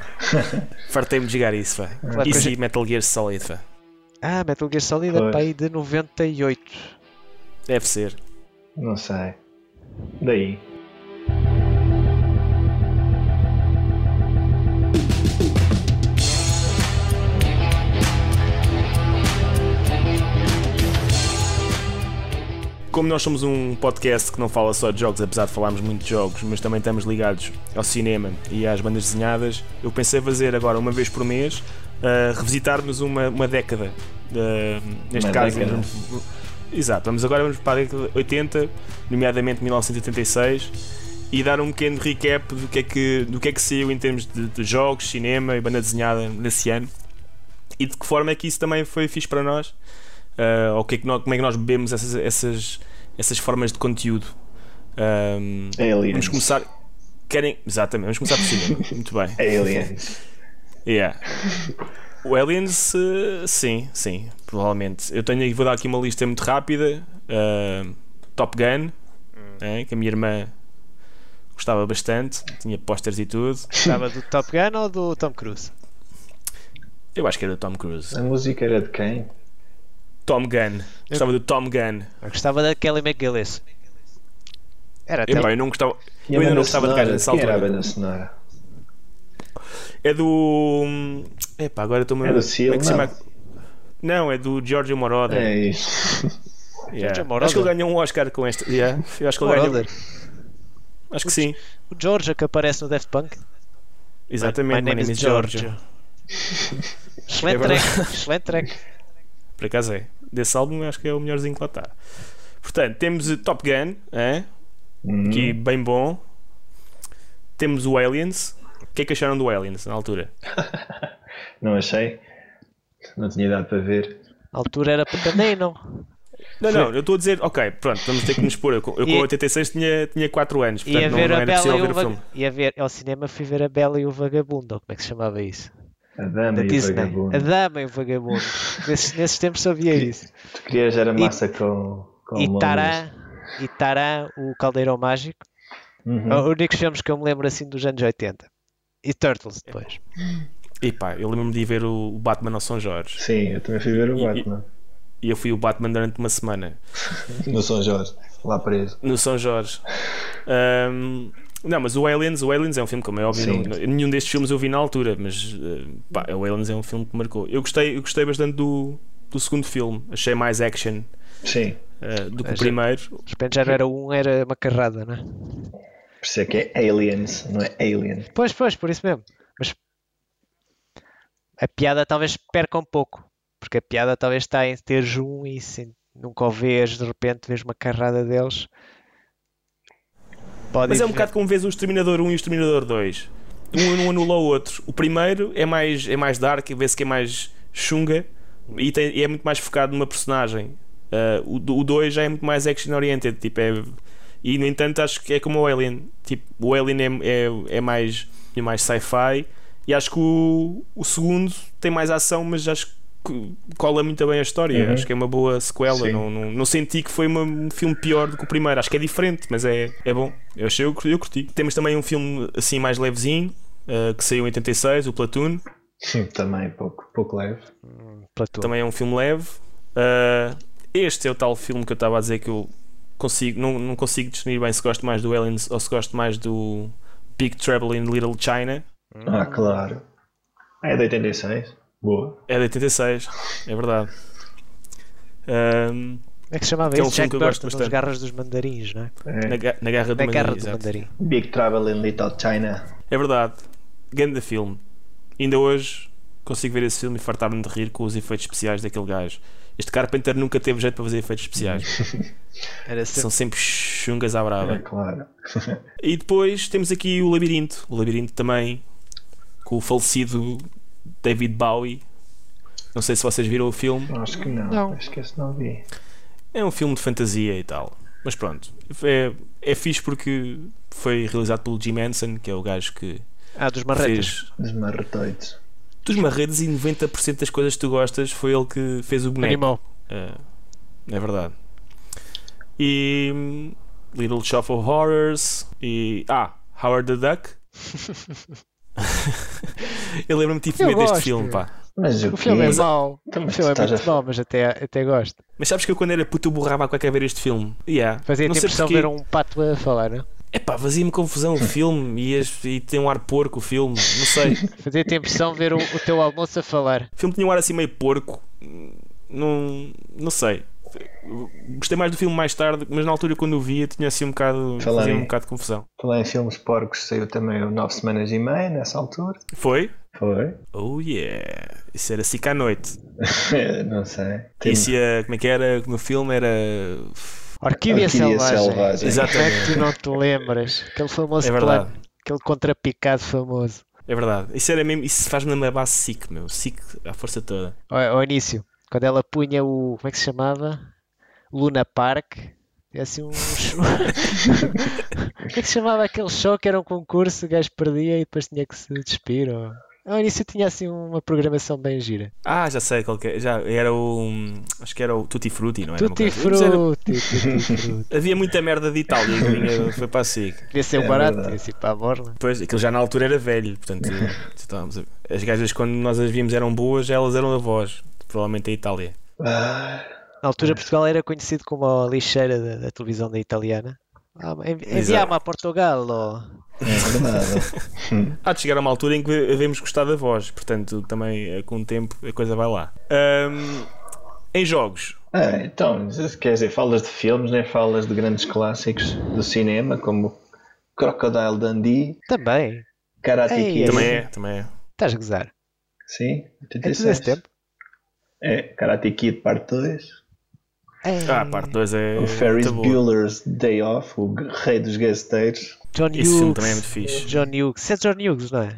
[SPEAKER 1] Fartei-me de jogar isso, pá.
[SPEAKER 2] Claro que
[SPEAKER 1] Isso
[SPEAKER 2] a
[SPEAKER 1] e Metal Gear Solid, pá.
[SPEAKER 2] Ah, Metal Gear Solid é para aí de 98.
[SPEAKER 1] Deve ser.
[SPEAKER 3] Não sei. Daí.
[SPEAKER 1] Como nós somos um podcast que não fala só de jogos, apesar de falarmos muito de jogos, mas também estamos ligados ao cinema e às bandas desenhadas, eu pensei fazer agora, uma vez por mês, uh, revisitarmos uma, uma década. Uh, neste
[SPEAKER 3] Uma
[SPEAKER 1] caso,
[SPEAKER 3] década.
[SPEAKER 1] Exato, vamos agora vamos para a década de 80, nomeadamente 1986, e dar um pequeno recap do que é que, do que, é que saiu em termos de, de jogos, cinema e banda desenhada nesse ano e de que forma é que isso também foi fixe para nós. Uh, ou que é que nós- como é que nós bebemos essas, essas, essas formas de conteúdo. Um,
[SPEAKER 3] Aliens.
[SPEAKER 1] vamos começar. Querem. Exatamente, vamos começar por cinema. Muito bem.
[SPEAKER 3] Aliens.
[SPEAKER 1] Yeah. O Aliens, uh, sim, sim, provavelmente. Eu tenho, vou dar aqui uma lista muito rápida: Uh, Top Gun, eh, que a minha irmã gostava bastante, tinha posters e tudo.
[SPEAKER 2] Estava do Top Gun ou do Tom Cruise?
[SPEAKER 1] Eu acho que era do Tom Cruise.
[SPEAKER 3] A música era de quem?
[SPEAKER 1] Tom Gunn, gostava do Tom Gunn.
[SPEAKER 2] Eu gostava da Kelly McGillis. Era até
[SPEAKER 1] Epá, eu não gostava,
[SPEAKER 3] E
[SPEAKER 1] eu ainda não gostava de gajo nessa
[SPEAKER 3] Quem era a banda sonora?
[SPEAKER 1] É do. Epá, agora estou-me
[SPEAKER 3] É do Seal,
[SPEAKER 1] é
[SPEAKER 3] não?
[SPEAKER 1] chama? Não, é do Giorgio Moroder.
[SPEAKER 3] É isso.
[SPEAKER 1] Yeah.
[SPEAKER 2] Giorgio Moroder?
[SPEAKER 1] Acho que ele ganhou um Oscar com este. Yeah. Eu acho que ele ganhou.
[SPEAKER 2] Moroder.
[SPEAKER 1] Acho que sim.
[SPEAKER 2] O Georgia que aparece no Daft Punk.
[SPEAKER 1] Exatamente,
[SPEAKER 2] My, name, is Giorgio. excelente
[SPEAKER 1] É
[SPEAKER 2] track, excelente track.
[SPEAKER 1] Por acaso é. Desse álbum acho que é o melhorzinho que lá está. Portanto, temos o Top Gun, é?
[SPEAKER 3] Uhum.
[SPEAKER 1] que bem bom. Temos o Aliens. O que é que acharam do Aliens na altura?
[SPEAKER 3] Não achei. Não tinha idade para ver.
[SPEAKER 2] A altura era pequenino.
[SPEAKER 1] Não, não, eu estou a dizer, ok, pronto, vamos ter que nos pôr. Eu, com- eu com
[SPEAKER 2] E-
[SPEAKER 1] 86 tinha, tinha 4 anos, portanto não,
[SPEAKER 2] ver
[SPEAKER 1] não era possível
[SPEAKER 2] e
[SPEAKER 1] ver
[SPEAKER 2] o
[SPEAKER 1] o filme.
[SPEAKER 2] Ia ver ao cinema, fui ver a Bela e o Vagabundo. ou Como é que se chamava isso?
[SPEAKER 3] A dama
[SPEAKER 2] Da
[SPEAKER 3] e o
[SPEAKER 2] Disney.
[SPEAKER 3] vagabundo.
[SPEAKER 2] A Dama e o Vagabundo. nesses, nesses tempos só via isso.
[SPEAKER 3] Tu querias era
[SPEAKER 2] E-
[SPEAKER 3] massa com, com
[SPEAKER 2] E. Tarã, e Tarã, o Caldeirão Mágico.
[SPEAKER 3] Uhum.
[SPEAKER 2] Os únicos filmes que eu me lembro assim dos anos 80. E Turtles depois.
[SPEAKER 1] E pá, eu lembro-me de ir ver o Batman ao São Jorge.
[SPEAKER 3] Sim, eu também fui ver o Batman.
[SPEAKER 1] E eu fui o Batman durante uma semana.
[SPEAKER 3] No São Jorge, lá preso.
[SPEAKER 1] no São Jorge. Ahm, não, mas o Aliens, o Aliens é um filme, como é óbvio, não- nenhum destes filmes eu vi na altura, mas eh, pá, o Aliens é um filme que marcou. Eu gostei, eu gostei bastante do, do segundo filme, achei mais action
[SPEAKER 3] Sim,
[SPEAKER 1] eh, do que o
[SPEAKER 2] Mas-
[SPEAKER 1] primeiro.
[SPEAKER 2] De repente já não era um, era uma carrada, não é?
[SPEAKER 3] Por isso é que é Aliens, não é Alien.
[SPEAKER 2] Pois, pois, por isso mesmo. Mas a piada talvez perca um pouco. Porque a piada talvez está em teres um e se nunca o vês, de repente vês uma carrada deles. Pode
[SPEAKER 1] Mas é um bocado como vês o Exterminador 1 e o Exterminador 2. Um não anula o outro. O primeiro é mais, é mais dark, vê-se que é mais chunga e, tem- e é muito mais focado numa personagem. Ah, o 2 já é muito mais action-oriented. Tipo, é, e no entanto, acho que é como o Alien. Tipo, o Alien é, é, é mais, é mais sci-fi. E acho que o, o segundo tem mais ação, mas acho que cola muito bem a história.
[SPEAKER 3] Uhum.
[SPEAKER 1] Acho que é uma boa sequela.
[SPEAKER 3] Sim.
[SPEAKER 1] Não, não, não senti que foi uma- um filme pior do que o primeiro. Acho que é diferente, mas é, é bom. Eu achei, eu, curti- eu curti. Temos também um filme assim mais levezinho, uh, que saiu em 86, o Platoon.
[SPEAKER 3] Também pouco, pouco leve.
[SPEAKER 2] Platão.
[SPEAKER 1] Também é um filme leve. Uh, este é o tal filme que eu estava a dizer que eu consigo, não, não consigo distinguir bem se gosto mais do Aliens ou se gosto mais do Big Trouble in Little China.
[SPEAKER 3] Ah, claro. É de 86. Boa.
[SPEAKER 1] É de 86, é verdade. Um,
[SPEAKER 2] Como é que se chamava
[SPEAKER 1] Que é um
[SPEAKER 2] isso?
[SPEAKER 1] filme
[SPEAKER 2] Jack Burton, nas garras dos mandarins, não é?
[SPEAKER 3] É.
[SPEAKER 1] na, ga- na Garra do
[SPEAKER 2] Na garra
[SPEAKER 1] Mandarim,
[SPEAKER 2] do mandarim.
[SPEAKER 3] Big Trouble in Little China.
[SPEAKER 1] É verdade. Grande filme. Ainda hoje consigo ver esse filme e fartar-me de rir com os efeitos especiais daquele gajo. Este Carpenter nunca teve jeito para fazer efeitos especiais.
[SPEAKER 2] Era sempre
[SPEAKER 1] São sempre chungas à
[SPEAKER 3] É
[SPEAKER 1] brava.
[SPEAKER 3] claro.
[SPEAKER 1] E depois temos aqui o Labirinto. O Labirinto também com o falecido David Bowie. Não sei se vocês viram o filme.
[SPEAKER 3] Acho que não.
[SPEAKER 2] Não.
[SPEAKER 3] Acho que esse não vi.
[SPEAKER 1] É um filme de fantasia e tal. Mas pronto. É, é fixe porque foi realizado pelo Jim Henson, que é o gajo que
[SPEAKER 2] Ah, dos marretas.
[SPEAKER 1] fez
[SPEAKER 3] Dos marretoides.
[SPEAKER 1] Dos marredes e 90% das coisas que tu gostas foi ele que fez o boneco.
[SPEAKER 2] Animal.
[SPEAKER 1] É, é verdade. E hum, Little Shop of Horrors e ah, Howard the Duck. Eu lembro-me
[SPEAKER 2] Eu
[SPEAKER 1] tipicamente deste
[SPEAKER 2] gosto.
[SPEAKER 1] filme, pá.
[SPEAKER 3] Mas o,
[SPEAKER 2] O filme é mau.
[SPEAKER 3] Então,
[SPEAKER 2] O filme é muito mau, mas até, até gosto.
[SPEAKER 1] Mas sabes que eu quando era puto eu borrava a cueca a ver este filme. Yeah.
[SPEAKER 2] Fazia
[SPEAKER 1] não
[SPEAKER 2] a impressão
[SPEAKER 1] porquê.
[SPEAKER 2] ver um pato a falar, não?
[SPEAKER 1] Epá, fazia-me confusão o filme e, as- e tem um ar porco o filme. Não sei.
[SPEAKER 2] Fazia-te a impressão ver o, o teu almoço a falar.
[SPEAKER 1] O filme tinha um ar assim meio porco. Não, não sei. Gostei mais do filme mais tarde, mas na altura quando o via tinha assim um bocado.
[SPEAKER 3] Falei.
[SPEAKER 1] Fazia um bocado de confusão.
[SPEAKER 3] Falar em filmes porcos, saiu também o 9 semanas e meia nessa altura.
[SPEAKER 1] Foi?
[SPEAKER 3] Foi?
[SPEAKER 1] Oh yeah! Isso era Sica à noite.
[SPEAKER 3] não sei.
[SPEAKER 1] Isso ia, como é que era no filme? Era.
[SPEAKER 2] Orquídea,
[SPEAKER 3] Orquídea
[SPEAKER 2] Selvagem.
[SPEAKER 3] Selvagem.
[SPEAKER 1] Exato.
[SPEAKER 2] Como é que tu não te lembras? Aquele famoso
[SPEAKER 1] É
[SPEAKER 2] plano, aquele contrapicado famoso.
[SPEAKER 1] É verdade. Isso era mesmo. Isso faz-me lembrar a base SIC, meu. SIC à força toda.
[SPEAKER 2] Ao, ao início, quando ela punha o. Como é que se chamava? Luna Park. É assim um. show- como é que se chamava aquele show que era um concurso, o gajo perdia e depois tinha que se despir? Ou... Ao início tinha assim uma programação bem gira.
[SPEAKER 1] Ah, já sei qual que é. Já era o. Acho que era o Tutti Frutti, não era? Uma
[SPEAKER 2] Tutti
[SPEAKER 1] Mas era-
[SPEAKER 2] frutti, tutti frutti.
[SPEAKER 1] Havia muita merda de Itália que vinha, foi para a SIC.
[SPEAKER 2] Devia ser o
[SPEAKER 3] É
[SPEAKER 2] barato,
[SPEAKER 3] verdade.
[SPEAKER 2] devia ser para a borla.
[SPEAKER 1] Depois, aquilo já na altura era velho, portanto, estávamos a- as gajas quando nós as vimos eram boas, elas eram avós, provavelmente a Itália.
[SPEAKER 3] Ah,
[SPEAKER 2] Na altura Portugal era conhecido como a lixeira da, da televisão da italiana. Ah, envi-
[SPEAKER 1] Exato.
[SPEAKER 2] enviar-me a Portugal. ó.
[SPEAKER 3] é verdade.
[SPEAKER 1] Há de chegar a uma altura em que devemos gostar da voz, portanto, também eh, com o tempo a coisa vai lá. Ahm, em jogos,
[SPEAKER 3] Ah, então, quer dizer, falas de filmes, nem falas de grandes clássicos do cinema, como Crocodile Dundee.
[SPEAKER 2] Também.
[SPEAKER 3] Karate
[SPEAKER 2] Ei,
[SPEAKER 3] Kid.
[SPEAKER 1] Também é, também é.
[SPEAKER 2] Estás a gozar.
[SPEAKER 3] Sim,
[SPEAKER 2] É tudo
[SPEAKER 3] 86.
[SPEAKER 2] esse tempo.
[SPEAKER 3] É, Karate Kid parte 2.
[SPEAKER 2] Ei,
[SPEAKER 1] Ah, a parte 2 é.
[SPEAKER 3] O Ferris. Bueller's Day Off, o rei dos gasteiros.
[SPEAKER 2] John
[SPEAKER 1] Esse filme
[SPEAKER 2] Hughes.
[SPEAKER 1] também é muito fixe.
[SPEAKER 2] John Hughes. Isso é John Hughes, não é?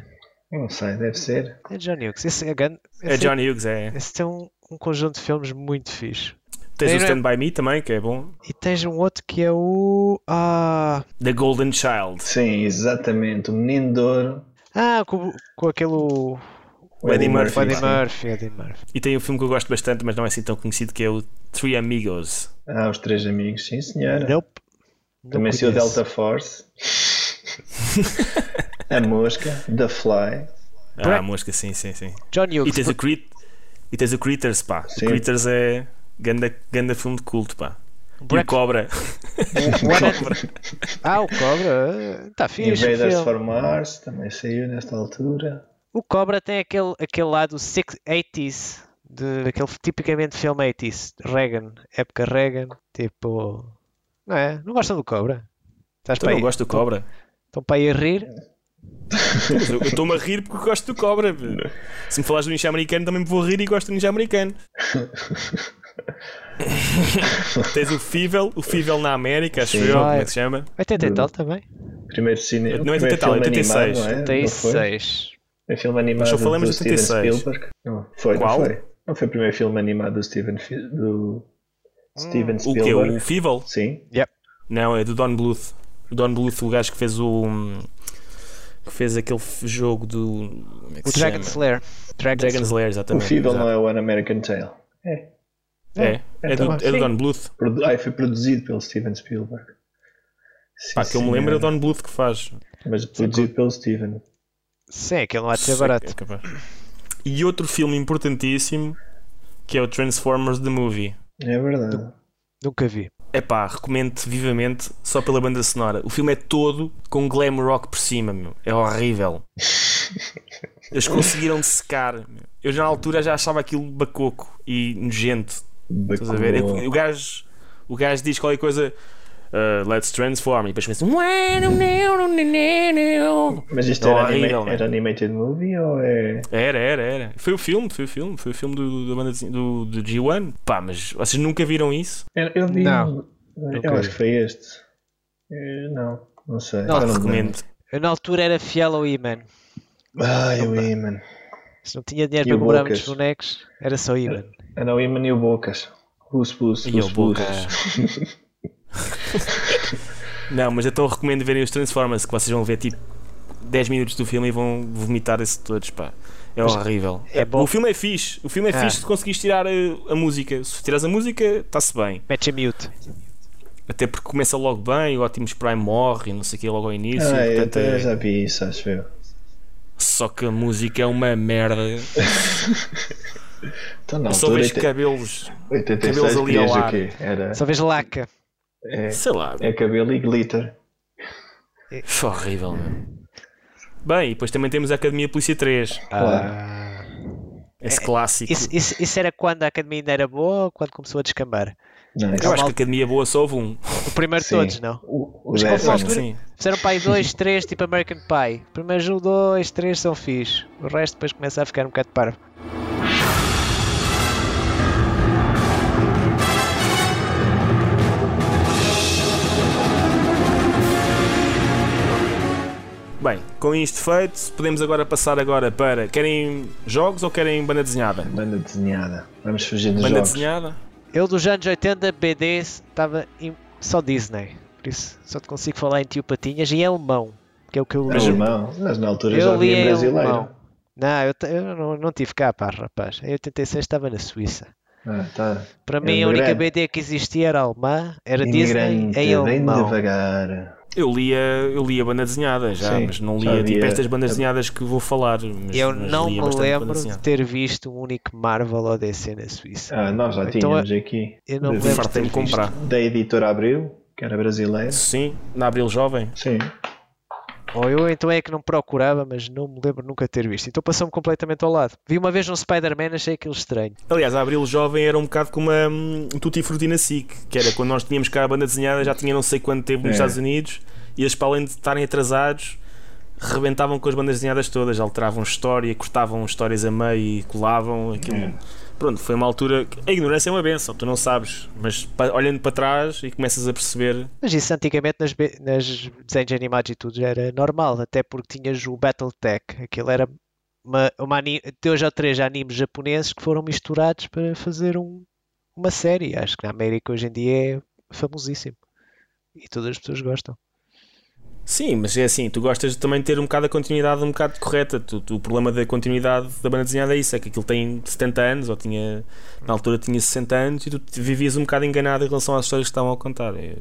[SPEAKER 3] Não sei, deve ser.
[SPEAKER 2] É John Hughes. Esse é, grande-
[SPEAKER 1] É
[SPEAKER 2] esse
[SPEAKER 1] John Hughes, é.
[SPEAKER 2] Esse tem um, um conjunto de filmes muito fixe.
[SPEAKER 1] Tens o
[SPEAKER 2] Era-
[SPEAKER 1] Stand By Me também, que é bom.
[SPEAKER 2] E tens um outro que é o. Ah,
[SPEAKER 1] The Golden Child.
[SPEAKER 3] Sim, exatamente. O Menino de Ouro.
[SPEAKER 2] ah com, com aquele. O
[SPEAKER 1] Eddie Murphy.
[SPEAKER 2] Eddie. Murphy. Eddie Murphy.
[SPEAKER 1] E tem um filme que eu gosto bastante, mas não é assim tão conhecido, que é o Three Amigos.
[SPEAKER 3] Ah, os três amigos, sim senhora.
[SPEAKER 2] Nope.
[SPEAKER 3] Também se o
[SPEAKER 2] conheço.
[SPEAKER 3] Delta Force. a Mosca. The Fly.
[SPEAKER 1] Ah,
[SPEAKER 2] a-
[SPEAKER 1] mosca, sim, sim, sim.
[SPEAKER 2] John
[SPEAKER 1] E
[SPEAKER 2] Hughes.
[SPEAKER 1] tens o, Crit... e tens o Critters, pá.
[SPEAKER 3] Sim.
[SPEAKER 1] O Critters é ganda, ganda filme de culto, pá. E o Cobra.
[SPEAKER 2] Ah, o Cobra. Está fixe. o
[SPEAKER 3] Invaders for Mars. Também saiu nesta altura.
[SPEAKER 2] O Cobra tem aquele, aquele lado six- 80s, de, aquele tipicamente filme 80s, Reagan, época Reagan, tipo. Não é? Não gostam do Cobra? Estás
[SPEAKER 1] Tu não gosto do Cobra?
[SPEAKER 2] Estão para aí a rir?
[SPEAKER 1] Eu estou-me a rir porque gosto do Cobra. Se me falares do ninja americano, também me vou rir e gosto do ninja americano. Tens o Fível, o Fível na América, acho
[SPEAKER 3] Sim.
[SPEAKER 1] eu, como é que se chama?
[SPEAKER 2] 80 e tal também?
[SPEAKER 3] Primeiro cine...
[SPEAKER 1] Não é
[SPEAKER 3] primeiro
[SPEAKER 1] 80 tal, é
[SPEAKER 3] filme
[SPEAKER 1] 86.
[SPEAKER 3] animado, não é? Não foi?
[SPEAKER 2] 86.
[SPEAKER 3] É filme animado
[SPEAKER 1] só falamos
[SPEAKER 3] do
[SPEAKER 1] de
[SPEAKER 3] Steven
[SPEAKER 1] 86.
[SPEAKER 3] Spielberg. Não, foi,
[SPEAKER 1] Qual?
[SPEAKER 3] não foi. Não foi o primeiro filme animado do Steven, do Steven
[SPEAKER 1] O que
[SPEAKER 3] Spielberg.
[SPEAKER 1] O Fível?
[SPEAKER 3] Sim.
[SPEAKER 1] Não, é do Don Bluth. O Don Bluth, o gajo que fez o. hum, que fez aquele jogo do. É
[SPEAKER 2] O Dragon? Slayer. Dragon
[SPEAKER 1] Dragon's Lair,
[SPEAKER 3] O
[SPEAKER 1] exatamente.
[SPEAKER 3] Fível
[SPEAKER 1] exato.
[SPEAKER 3] não é o An American Tale. É.
[SPEAKER 1] É, é, do,
[SPEAKER 3] também.
[SPEAKER 1] é do. Don Bluth.
[SPEAKER 3] Ai, foi produzido pelo Steven Spielberg. Sim,
[SPEAKER 1] Pá, que eu me lembro é o. Don Bluth que faz.
[SPEAKER 3] Mas produzido pelo Steven.
[SPEAKER 2] Sim, aquele não há de ser
[SPEAKER 1] Sei
[SPEAKER 2] barato.
[SPEAKER 1] é. E outro filme importantíssimo que é o Transformers The Movie.
[SPEAKER 3] É verdade.
[SPEAKER 2] Nunca vi.
[SPEAKER 1] É pá, recomendo-te vivamente só pela banda sonora. O filme é todo com glam rock por cima, meu. É horrível. Eles conseguiram secar. meu. Eu já na altura já achava aquilo bacoco e nojento. Estás a ver? O gajo, o gajo diz qualquer coisa. Uh, let's transform. E depois começa.
[SPEAKER 3] Mas isto era,
[SPEAKER 1] horrível,
[SPEAKER 3] anima
[SPEAKER 1] meu.
[SPEAKER 3] era animated movie ou é.
[SPEAKER 1] Era, era, era. Foi o filme, foi o filme. Foi o filme do, da banda desenho- do, do G1. Pá, mas vocês nunca viram isso?
[SPEAKER 3] Eu, eu vi.
[SPEAKER 2] Não,
[SPEAKER 3] eu acho que foi este. Eh, Não, não sei.
[SPEAKER 2] Não,
[SPEAKER 3] Eu.
[SPEAKER 1] Recomendo.
[SPEAKER 2] Eu na altura era fiel ao E-Man.
[SPEAKER 3] Ai, o Iman.
[SPEAKER 2] Se não tinha dinheiro
[SPEAKER 3] E
[SPEAKER 2] para comprar muitos bonecos, era só E-Man.
[SPEAKER 3] Era o Iman e o Bocas. Bus, bus,
[SPEAKER 1] E o. Bocas. Não, mas então recomendo verem os Transformers, que vocês vão ver tipo 10 minutos do filme e vão vomitar-se todos, pá. É
[SPEAKER 2] Mas
[SPEAKER 1] horrível.
[SPEAKER 2] é bom.
[SPEAKER 1] O filme é fixe. O filme é
[SPEAKER 2] Ah.
[SPEAKER 1] fixe se conseguires tirar a, a música. Se tirares a música, está-se bem.
[SPEAKER 2] Mete a mute.
[SPEAKER 1] Até porque começa logo bem, o Optimus Prime morre e não sei o que logo ao início.
[SPEAKER 3] Ah, eu até
[SPEAKER 1] é-
[SPEAKER 3] já vi isso, acho eu.
[SPEAKER 1] Só que a música é uma merda.
[SPEAKER 3] Então,
[SPEAKER 1] Eu só vejo
[SPEAKER 3] 80
[SPEAKER 1] cabelos,
[SPEAKER 3] 86
[SPEAKER 1] cabelos ali ao ar.
[SPEAKER 3] Era,
[SPEAKER 2] Só vês laca.
[SPEAKER 3] É,
[SPEAKER 1] sei lá,
[SPEAKER 3] é cabelo e glitter.
[SPEAKER 1] foi horrível, meu. Bem, e depois também temos a Academia Polícia 3,
[SPEAKER 2] Ah.
[SPEAKER 1] esse clássico.
[SPEAKER 2] Isso, isso, isso era quando a academia ainda era boa ou quando começou a descambar?
[SPEAKER 3] Não,
[SPEAKER 1] Eu acho que a Academia Boa só houve um.
[SPEAKER 2] O primeiro de todos, não?
[SPEAKER 3] O, o
[SPEAKER 1] Acho que sim.
[SPEAKER 2] Fizeram pai 2, 3, tipo American Pie. Primeiros 1, 2, 3 são fixe. O resto depois começa a ficar um bocado parvo.
[SPEAKER 1] Bem, com isto feito, podemos agora passar agora para. Querem jogos ou querem banda desenhada?
[SPEAKER 3] Banda desenhada. Vamos fugir dos
[SPEAKER 1] Banda
[SPEAKER 3] jogos.
[SPEAKER 1] desenhada?
[SPEAKER 2] Eu dos anos 80, BD, estava em só Disney. Por isso só te consigo falar em tio Patinhas e em alemão. Que é o que eu li.
[SPEAKER 3] Alemão. Mas na altura já
[SPEAKER 2] Eu li
[SPEAKER 3] havia
[SPEAKER 2] em
[SPEAKER 3] brasileiro.
[SPEAKER 2] alemão. Não, eu, eu não, não tive cá, pá, rapaz. Em 86 estava na Suíça.
[SPEAKER 3] Ah, tá.
[SPEAKER 2] Para mim, a única
[SPEAKER 3] Imigrante.
[SPEAKER 2] BD que existia era alemã, era Disney
[SPEAKER 3] Imigrante,
[SPEAKER 2] em
[SPEAKER 3] bem
[SPEAKER 2] alemão.
[SPEAKER 3] devagar.
[SPEAKER 1] Eu lia, eu lia banda desenhada já,
[SPEAKER 3] Sim,
[SPEAKER 1] mas não lia tipo estas bandas desenhadas que vou falar. Mas,
[SPEAKER 2] Eu
[SPEAKER 1] mas
[SPEAKER 2] não me lembro de ter visto um único Marvel ou DC na Suíça.
[SPEAKER 3] Ah, nós já
[SPEAKER 2] Então,
[SPEAKER 3] tínhamos aqui.
[SPEAKER 2] Eu não me lembro de ter
[SPEAKER 1] comprar.
[SPEAKER 3] Da editora Abril, que era brasileira.
[SPEAKER 1] Sim, na Abril Jovem.
[SPEAKER 3] Sim.
[SPEAKER 2] Ou eu então é que não procurava, mas não me lembro nunca ter visto. Então passou-me completamente ao lado. Vi uma vez um Spider-Man, achei aquilo estranho.
[SPEAKER 1] Aliás, a Abril Jovem era um bocado como um, Tutti Frutti na SIC, que era quando nós tínhamos cá a banda desenhada, já tinha não sei quanto tempo nos
[SPEAKER 3] É.
[SPEAKER 1] Estados Unidos, e eles, para além de estarem atrasados, rebentavam com as bandas desenhadas todas, alteravam história, cortavam histórias a meio e colavam aquilo.
[SPEAKER 3] É.
[SPEAKER 1] Pronto, foi uma altura. que- A ignorância é uma benção, tu não sabes, mas olhando para trás e começas a perceber.
[SPEAKER 2] Mas isso antigamente nas, nas desenhos animados e tudo era normal, até porque tinhas o Battletech, aquilo era uma, uma dois ou três animes japoneses que foram misturados para fazer um- uma série. Acho que na América hoje em dia é famosíssimo e todas as pessoas gostam.
[SPEAKER 1] Sim, mas é assim, tu gostas de também ter um bocado a continuidade um bocado correta. Tu- tu- o problema da continuidade da banda desenhada é isso, é que aquilo tem 70 anos, ou tinha na altura tinha 60 anos e tu vivias um bocado enganado em relação às histórias que estavam a contar. É-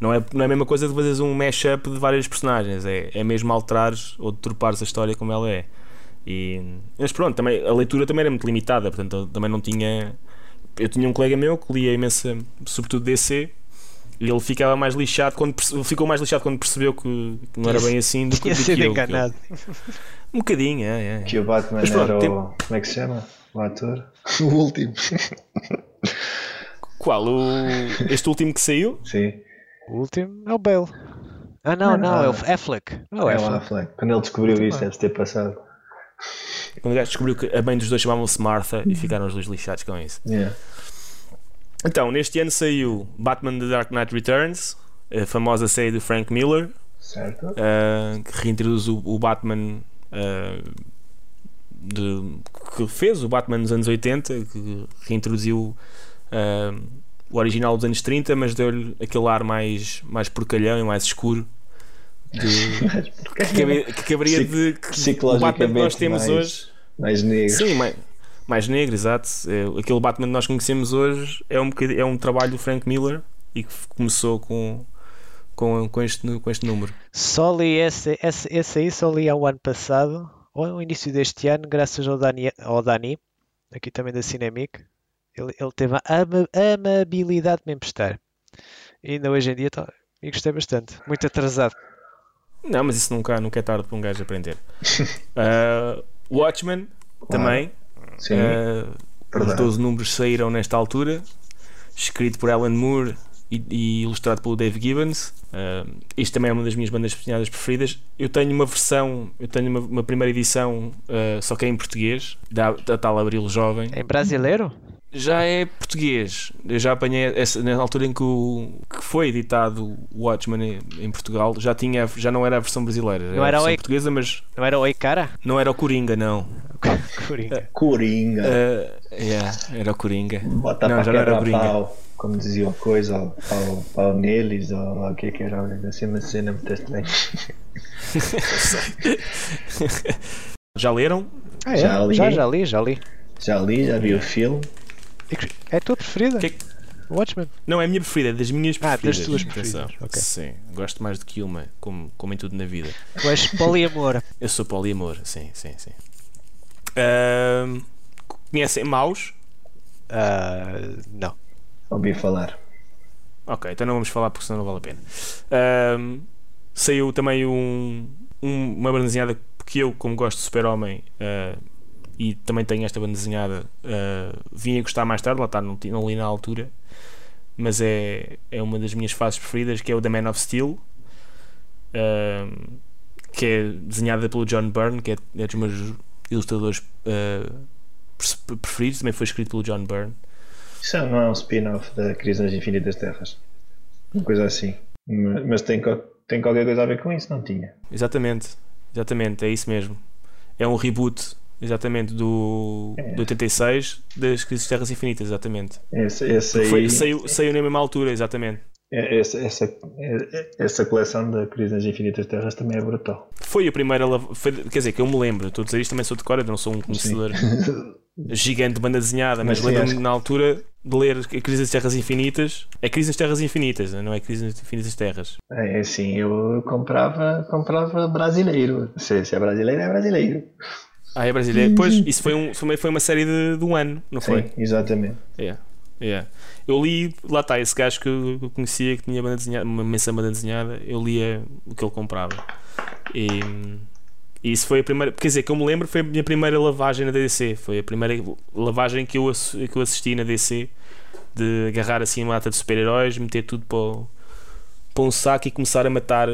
[SPEAKER 1] não, é, não é a mesma coisa de fazeres um mashup de vários personagens, é, é mesmo alterares ou deturpares a história como ela é. E, mas pronto, também, a leitura também era muito limitada, portanto também não tinha. Eu tinha um colega meu que lia imensa, sobretudo DC, ele ficava mais lixado quando ficou mais lixado quando percebeu que, não era bem assim do que, do que
[SPEAKER 2] sido
[SPEAKER 1] eu, que eu-
[SPEAKER 2] enganado.
[SPEAKER 1] Um bocadinho, é, é.
[SPEAKER 3] Que o Batman
[SPEAKER 1] Mas pronto,
[SPEAKER 3] era o.
[SPEAKER 1] tem-
[SPEAKER 3] Como é que se chama? O ator? O último.
[SPEAKER 1] Qual? O, este último que saiu?
[SPEAKER 3] Sim.
[SPEAKER 2] O último é o Bale. Ah, não,
[SPEAKER 3] Não,
[SPEAKER 2] não, é o. Affleck. Não,
[SPEAKER 3] É
[SPEAKER 2] é
[SPEAKER 3] o
[SPEAKER 2] Affleck.
[SPEAKER 3] Affleck. Quando ele descobriu
[SPEAKER 2] Muito
[SPEAKER 3] isso,
[SPEAKER 2] bem.
[SPEAKER 3] deve ter passado.
[SPEAKER 1] Quando o gajo descobriu que a mãe dos dois chamavam-se Martha e ficaram os dois lixados com isso.
[SPEAKER 3] Yeah.
[SPEAKER 1] Então, neste ano saiu Batman The Dark Knight Returns, a famosa série do Frank Miller,
[SPEAKER 3] Certo?
[SPEAKER 1] uh, que reintroduz o, o Batman uh, de- que fez o Batman nos anos 80, que reintroduziu uh, o original dos anos 30, mas deu-lhe aquele ar mais, mais porcalhão e mais escuro de-
[SPEAKER 3] porquê?
[SPEAKER 1] que, cabe- que caberia de que o Batman que nós temos
[SPEAKER 3] mais-
[SPEAKER 1] hoje.
[SPEAKER 3] Mais negro.
[SPEAKER 1] Sim, mais, mais negro, exato. É, aquele Batman que nós conhecemos hoje é um, é um trabalho do Frank Miller e que começou com, com, com, este, com este número.
[SPEAKER 2] Só li esse, esse, esse aí, só li ao ano passado, ou no início deste ano, graças ao Dani, ao Dani aqui também da Cinemic. Ele, ele teve a ama- amabilidade de me emprestar. E ainda hoje em dia tá, e gostei bastante. Muito atrasado.
[SPEAKER 1] Não, mas isso nunca, nunca é tarde para um gajo aprender. Uh, Watchmen também.
[SPEAKER 3] Sim.
[SPEAKER 1] Uh, os
[SPEAKER 3] verdade.
[SPEAKER 1] 12 números saíram nesta altura, escrito por Alan Moore e, e ilustrado pelo Dave Gibbons. Uh, isto também é uma das minhas bandas desenhadas preferidas. Eu tenho uma versão, eu tenho uma, uma primeira edição, uh, só que é em português, da, da tal Abril Jovem.
[SPEAKER 2] Em brasileiro?
[SPEAKER 1] Já é português. Eu já apanhei essa, na altura em que, o, que foi editado o Watchmen em, em Portugal, já, tinha, já não era a versão brasileira,
[SPEAKER 2] Não
[SPEAKER 1] a
[SPEAKER 2] era o
[SPEAKER 1] versão
[SPEAKER 2] Oi-
[SPEAKER 1] portuguesa, mas
[SPEAKER 2] Não era Oi Cara?
[SPEAKER 1] não era o Coringa, não.
[SPEAKER 2] Coringa.
[SPEAKER 3] Coringa.
[SPEAKER 1] Uh, yeah, era o Coringa.
[SPEAKER 3] Bota
[SPEAKER 1] não, já não era o Coringa.
[SPEAKER 3] pau. Como dizia a coisa, ao pau, pau neles, ou o que é que era. Assim, uma cena muito estranha.
[SPEAKER 1] Já leram?
[SPEAKER 2] Ah, é?
[SPEAKER 3] Já li.
[SPEAKER 2] já, já li, já li.
[SPEAKER 3] Já li, já vi o filme.
[SPEAKER 2] É a tua preferida?
[SPEAKER 1] Que-
[SPEAKER 2] Watchmen.
[SPEAKER 1] Não, é a minha preferida, é das minhas
[SPEAKER 2] Ah, das
[SPEAKER 1] preferidas.
[SPEAKER 2] tuas preferidas, ok.
[SPEAKER 1] Sim, gosto mais do que uma, como, como em tudo na vida.
[SPEAKER 2] Tu és poliamor.
[SPEAKER 1] Eu sou poliamor, sim, sim, sim. Ahm, conhecem Maus?
[SPEAKER 2] Ah, não.
[SPEAKER 3] Ouvi falar.
[SPEAKER 1] Ok, então não vamos falar porque senão não vale a pena. Ahm, saiu também um, um- uma banda desenhada que eu, como gosto de Super-Homem ah, e também tenho esta banda desenhada, ah, vim a gostar mais tarde, lá está, não, não li na altura, mas é, é uma das minhas fases preferidas, que é o The Man of Steel, ahm, que é desenhada pelo John Byrne, que é, é dos meus ilustradores pre- preferidos, também foi escrito pelo John Byrne.
[SPEAKER 3] Isso não é um spin-off da Crise nas Infinitas Terras. Uma coisa assim. Mas mas tem, tem qualquer coisa a ver com isso? Não tinha.
[SPEAKER 1] Exatamente, exatamente, é isso mesmo. É um reboot, exatamente, do,
[SPEAKER 3] É.
[SPEAKER 1] do 86 das Crises de Terras Infinitas, exatamente.
[SPEAKER 3] Esse aí,
[SPEAKER 1] Foi, saiu, saiu na mesma altura, exatamente.
[SPEAKER 3] é- essa, essa, é- essa coleção da Crise nas Infinitas Terras também é brutal.
[SPEAKER 1] Foi a primeira, foi, quer dizer, que eu me lembro, estou a dizer isto também sou de cor, não sou um conhecedor gigante de banda desenhada, mas,
[SPEAKER 3] Mas
[SPEAKER 1] lembro-me na altura de ler a Crise das Terras Infinitas. É Crise das Terras Infinitas, não é Crise das Infinitas Terras.
[SPEAKER 3] É assim, eu comprava, comprava brasileiro. Se, se é brasileiro, é brasileiro.
[SPEAKER 1] Ah, é brasileiro. Pois, isso foi, um, foi, uma, série de, de um ano, não foi?
[SPEAKER 3] Sim, exatamente.
[SPEAKER 1] É, é. Eu li, lá está, esse gajo que eu conhecia que tinha banda desenhada, uma imensa banda desenhada, eu lia o que ele comprava. E, e isso foi a primeira, quer dizer, que eu me lembro, foi a minha primeira lavagem na DC. Foi a primeira lavagem que eu, que eu assisti na DC de agarrar assim uma lata de super-heróis, meter tudo para, o- para um saco e começar a matar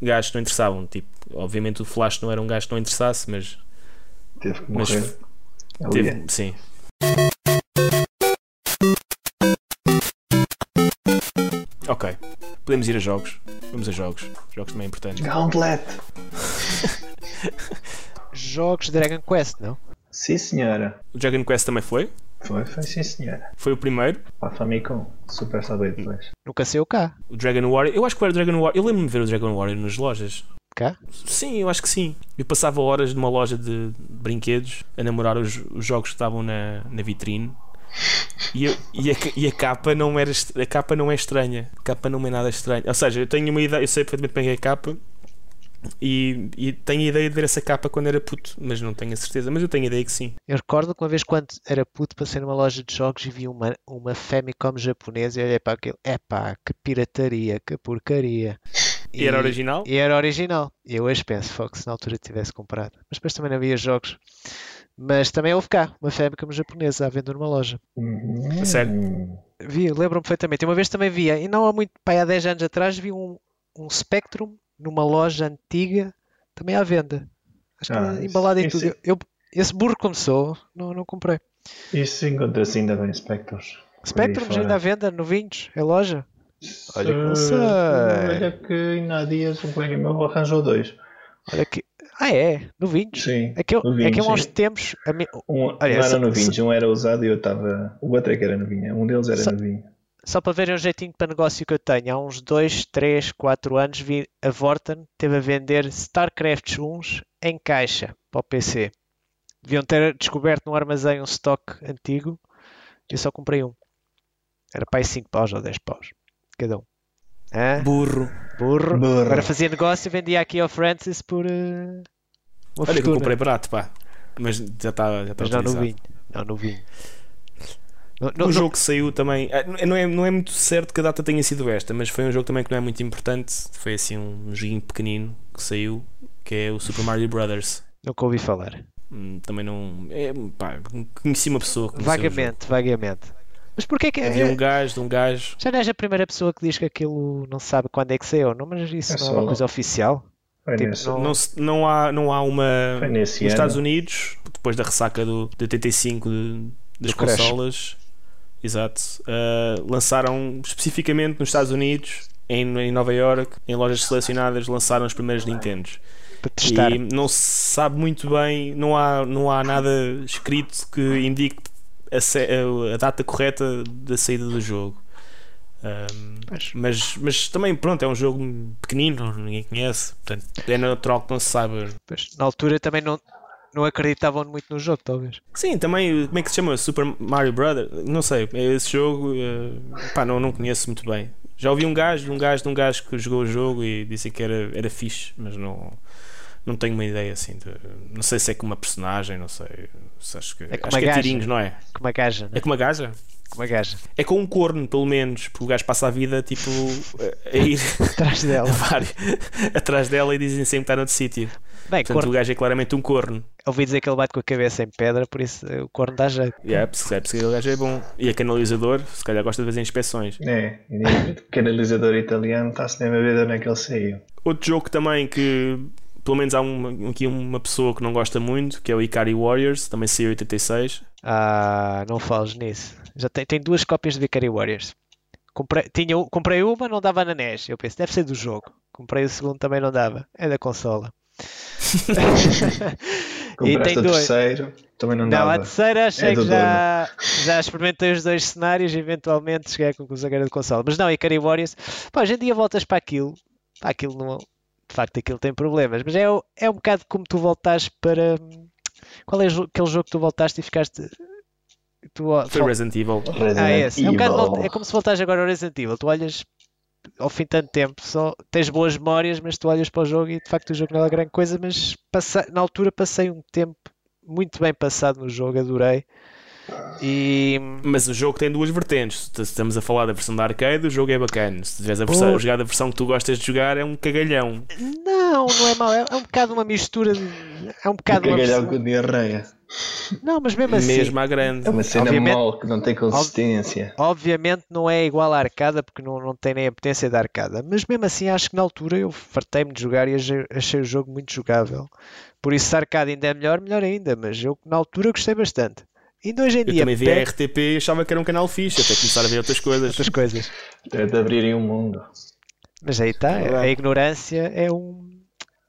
[SPEAKER 1] gajos que não interessavam. Tipo, obviamente o Flash não era um gajo que não interessasse, mas
[SPEAKER 3] Teve que
[SPEAKER 1] Mas
[SPEAKER 3] morrer. Ali
[SPEAKER 1] teve, sim. Ok, podemos ir a jogos. Vamos a jogos. Jogos também é importantes.
[SPEAKER 3] Gauntlet.
[SPEAKER 2] Jogos de Dragon Quest, não?
[SPEAKER 3] Sim, senhora.
[SPEAKER 1] O Dragon Quest também foi.
[SPEAKER 3] Foi, foi sim, senhora.
[SPEAKER 1] Foi o primeiro.
[SPEAKER 3] Para a Famicom. Super saber depois.
[SPEAKER 2] Nunca saiu cá.
[SPEAKER 1] O Dragon Warrior. Eu acho que era o Dragon Warrior. Eu lembro-me de ver o Dragon Warrior nas lojas.
[SPEAKER 2] Cá?
[SPEAKER 1] Sim, eu acho que sim. Eu passava horas numa loja de brinquedos a namorar os, os jogos que estavam na, na vitrine. E, eu- e a, e a capa não era a capa não é estranha. A capa não é nada estranha. Ou seja, eu tenho uma ideia, eu sei perfeitamente bem que é a capa. E, e tenho a ideia de ver essa capa quando era puto, mas não tenho a certeza. Mas eu tenho a ideia que sim.
[SPEAKER 2] Eu recordo que uma vez quando era puto passei numa loja de jogos e vi uma, uma Famicom japonesa e olhei para aquilo. Epá, que pirataria, que porcaria.
[SPEAKER 1] E, era original?
[SPEAKER 2] E era original. E eu hoje penso, Fox, se na altura tivesse comprado. Mas depois também não havia jogos. Mas também houve cá, uma Famicom japonesa à venda numa loja.
[SPEAKER 3] Uhum.
[SPEAKER 1] A sério?
[SPEAKER 2] Vi, lembro-me perfeitamente. E Uma vez também via, e não há muito, pá, há 10 anos atrás, vi um, um Spectrum numa loja antiga, também à venda. Acho que
[SPEAKER 3] Ah,
[SPEAKER 2] era
[SPEAKER 3] isso-
[SPEAKER 2] embalado em
[SPEAKER 3] isso-
[SPEAKER 2] tudo. Eu, esse burro começou, não, não comprei.
[SPEAKER 3] Isso encontra-se ainda bem Spectros.
[SPEAKER 2] Spectrum ainda à venda, novinhos, é loja. Olha que não
[SPEAKER 3] Se-
[SPEAKER 2] sei.
[SPEAKER 3] Olha que ainda há dias um colega meu arranjou dois.
[SPEAKER 2] Olha que. Ah, é? Novinhos.
[SPEAKER 3] Sim.
[SPEAKER 2] É que eu, é
[SPEAKER 3] novinhos,
[SPEAKER 2] que eu há tempos. a mi-
[SPEAKER 3] Um, um
[SPEAKER 2] Olha,
[SPEAKER 3] era
[SPEAKER 2] só-
[SPEAKER 3] novinhos, um era usado e eu estava. O outro é que era novinho. Um deles era
[SPEAKER 2] Só-
[SPEAKER 3] novinho.
[SPEAKER 2] Só para verem o jeitinho para negócio que eu tenho, há uns 2, 3, 4 anos vi a Vorten teve a vender StarCraft 1 em caixa para o PC. Deviam ter descoberto no armazém um stock antigo. Eu só comprei um. Era para aí 5 paus ou 10 paus. Cada um. Hã?
[SPEAKER 1] Burro.
[SPEAKER 2] Burro.
[SPEAKER 3] Burro.
[SPEAKER 2] Agora fazia negócio e vendia aqui ao Francis por eh, uma
[SPEAKER 1] Olha que eu
[SPEAKER 2] fortuna.
[SPEAKER 1] comprei barato, pá. Mas já está já tá
[SPEAKER 2] Mas não no vinho. Não no vinho. Não,
[SPEAKER 1] Um
[SPEAKER 2] não-
[SPEAKER 1] jogo que saiu também. ah, Não é, não é muito certo que a data tenha sido esta, mas foi um jogo também que não é muito importante. Foi assim um joguinho pequenino que saiu, que é o Super Mario Brothers.
[SPEAKER 2] nunca ouvi falar.
[SPEAKER 1] Hum, Também não. É, pá, conheci uma pessoa.
[SPEAKER 2] Vagamente, vagamente. Mas porquê que
[SPEAKER 1] Havia um gajo de um gajo.
[SPEAKER 2] Já não és a primeira pessoa que diz que aquilo não sabe quando é que saiu, não? Mas isso
[SPEAKER 3] É
[SPEAKER 2] não é uma coisa oficial. Tipo, não-
[SPEAKER 1] Não, há, não há uma. Nos
[SPEAKER 3] ano.
[SPEAKER 1] Estados Unidos, depois da ressaca do, de 85 de- das
[SPEAKER 2] Do crash.
[SPEAKER 1] consolas, exato, ah, lançaram especificamente nos Estados Unidos, em, em Nova York, em lojas selecionadas, lançaram os primeiros Nintendos.
[SPEAKER 2] Para testar.
[SPEAKER 1] E não se sabe muito bem, não há, não há nada escrito que indique a, a data correta da saída do jogo.
[SPEAKER 2] Pois.
[SPEAKER 1] mas, mas também, pronto, é um jogo pequenino, ninguém conhece, portanto é natural que não se saiba.
[SPEAKER 2] Pois, na altura também não, não acreditavam muito no jogo, talvez.
[SPEAKER 1] Sim, também, como é que se chama? Super Mario Brothers? Não sei, é esse jogo, eh, pá, não, não conheço muito bem. Já ouvi um gajo, um gajo de um gajo que jogou o jogo e disse que era, era fixe, mas não, não tenho uma ideia assim. De, não sei se é com uma personagem, não sei. Se acho que
[SPEAKER 2] É com
[SPEAKER 1] acho
[SPEAKER 2] uma
[SPEAKER 1] que é tirinhos, não é?
[SPEAKER 2] Com uma gaja,
[SPEAKER 1] É
[SPEAKER 2] né?
[SPEAKER 1] com uma gaja?
[SPEAKER 2] Com uma gaja.
[SPEAKER 1] É com um corno, pelo menos, porque o gajo passa a vida tipo a a ir
[SPEAKER 2] Atrás dela.
[SPEAKER 1] a vários- atrás dela e dizem sempre que está noutro sítio.
[SPEAKER 2] Bem,
[SPEAKER 1] Portanto,
[SPEAKER 2] corno,
[SPEAKER 1] o gajo é claramente um corno.
[SPEAKER 2] ouvi dizer que ele bate com a cabeça em pedra, por isso eh, o corno dá jeito.
[SPEAKER 1] Yeah, percebe que o gajo é bom. E a canalizador, se calhar gosta de fazer inspeções.
[SPEAKER 3] É, e o canalizador italiano está-se nem a ver de onde é que ele saiu.
[SPEAKER 1] Outro jogo também que pelo menos há uma, aqui uma pessoa que não gosta muito, que é o Ikari Warriors, também saiu em 86.
[SPEAKER 2] Ah, não fales nisso. Já tem, tem duas cópias de Vicary Warriors. Comprei, tinha, comprei uma, não dava na NES. Eu pensei, deve ser do jogo. Comprei o segundo, também não dava. É da consola. e tem dois.
[SPEAKER 3] terceiro, também não,
[SPEAKER 2] Não, a
[SPEAKER 3] dava.
[SPEAKER 2] terceira achei
[SPEAKER 3] É do
[SPEAKER 2] que já, já experimentei os dois cenários e eventualmente cheguei à conclusão que era de consola. Mas não, Ikari Warriors, pá, hoje em dia voltas para aquilo, pá, aquilo não, de facto aquilo tem problemas, mas é, é um bocado como tu voltares para. Qual é aquele jogo que tu voltaste e ficaste. Tu,
[SPEAKER 1] Foi Resident Evil.
[SPEAKER 3] Resident
[SPEAKER 2] ah, esse. É, um bocado
[SPEAKER 3] Evil.
[SPEAKER 2] é como se voltares agora ao Resident Evil. Tu olhas ao fim de tanto tempo, só tens boas memórias, mas tu olhas para o jogo e de facto o jogo não é grande coisa. Mas passei- na altura passei um tempo muito bem passado no jogo, adorei. E
[SPEAKER 1] Mas o jogo tem duas vertentes. Se estamos a falar da versão da arcade, o jogo é bacana. Se tiveres a versão, jogar da versão que tu gostas de jogar, é um cagalhão.
[SPEAKER 2] não, não é mau. É, é um bocado uma mistura. De, é um bocado uma
[SPEAKER 3] Cagalhão
[SPEAKER 2] versão-
[SPEAKER 3] com diarreia.
[SPEAKER 2] Não, mas mesmo assim.
[SPEAKER 1] Mesmo à grande.
[SPEAKER 3] É uma cena
[SPEAKER 2] Obviamente-
[SPEAKER 3] mole que não tem consistência.
[SPEAKER 2] Obviamente não é igual à arcada porque não, não tem nem a potência da arcada, mas mesmo assim acho que na altura eu fartei-me de jogar e achei, achei o jogo muito jogável. Por isso, se a arcada ainda é melhor, melhor ainda, mas eu na altura gostei bastante. Ainda hoje em
[SPEAKER 1] Eu
[SPEAKER 2] dia,
[SPEAKER 1] também vi a
[SPEAKER 2] pego
[SPEAKER 1] RTP e achava que era um canal fixe, até começar a ver outras coisas.
[SPEAKER 2] outras coisas.
[SPEAKER 3] É de abrirem o mundo.
[SPEAKER 2] Mas aí está,
[SPEAKER 1] Verdade.
[SPEAKER 2] a ignorância é um.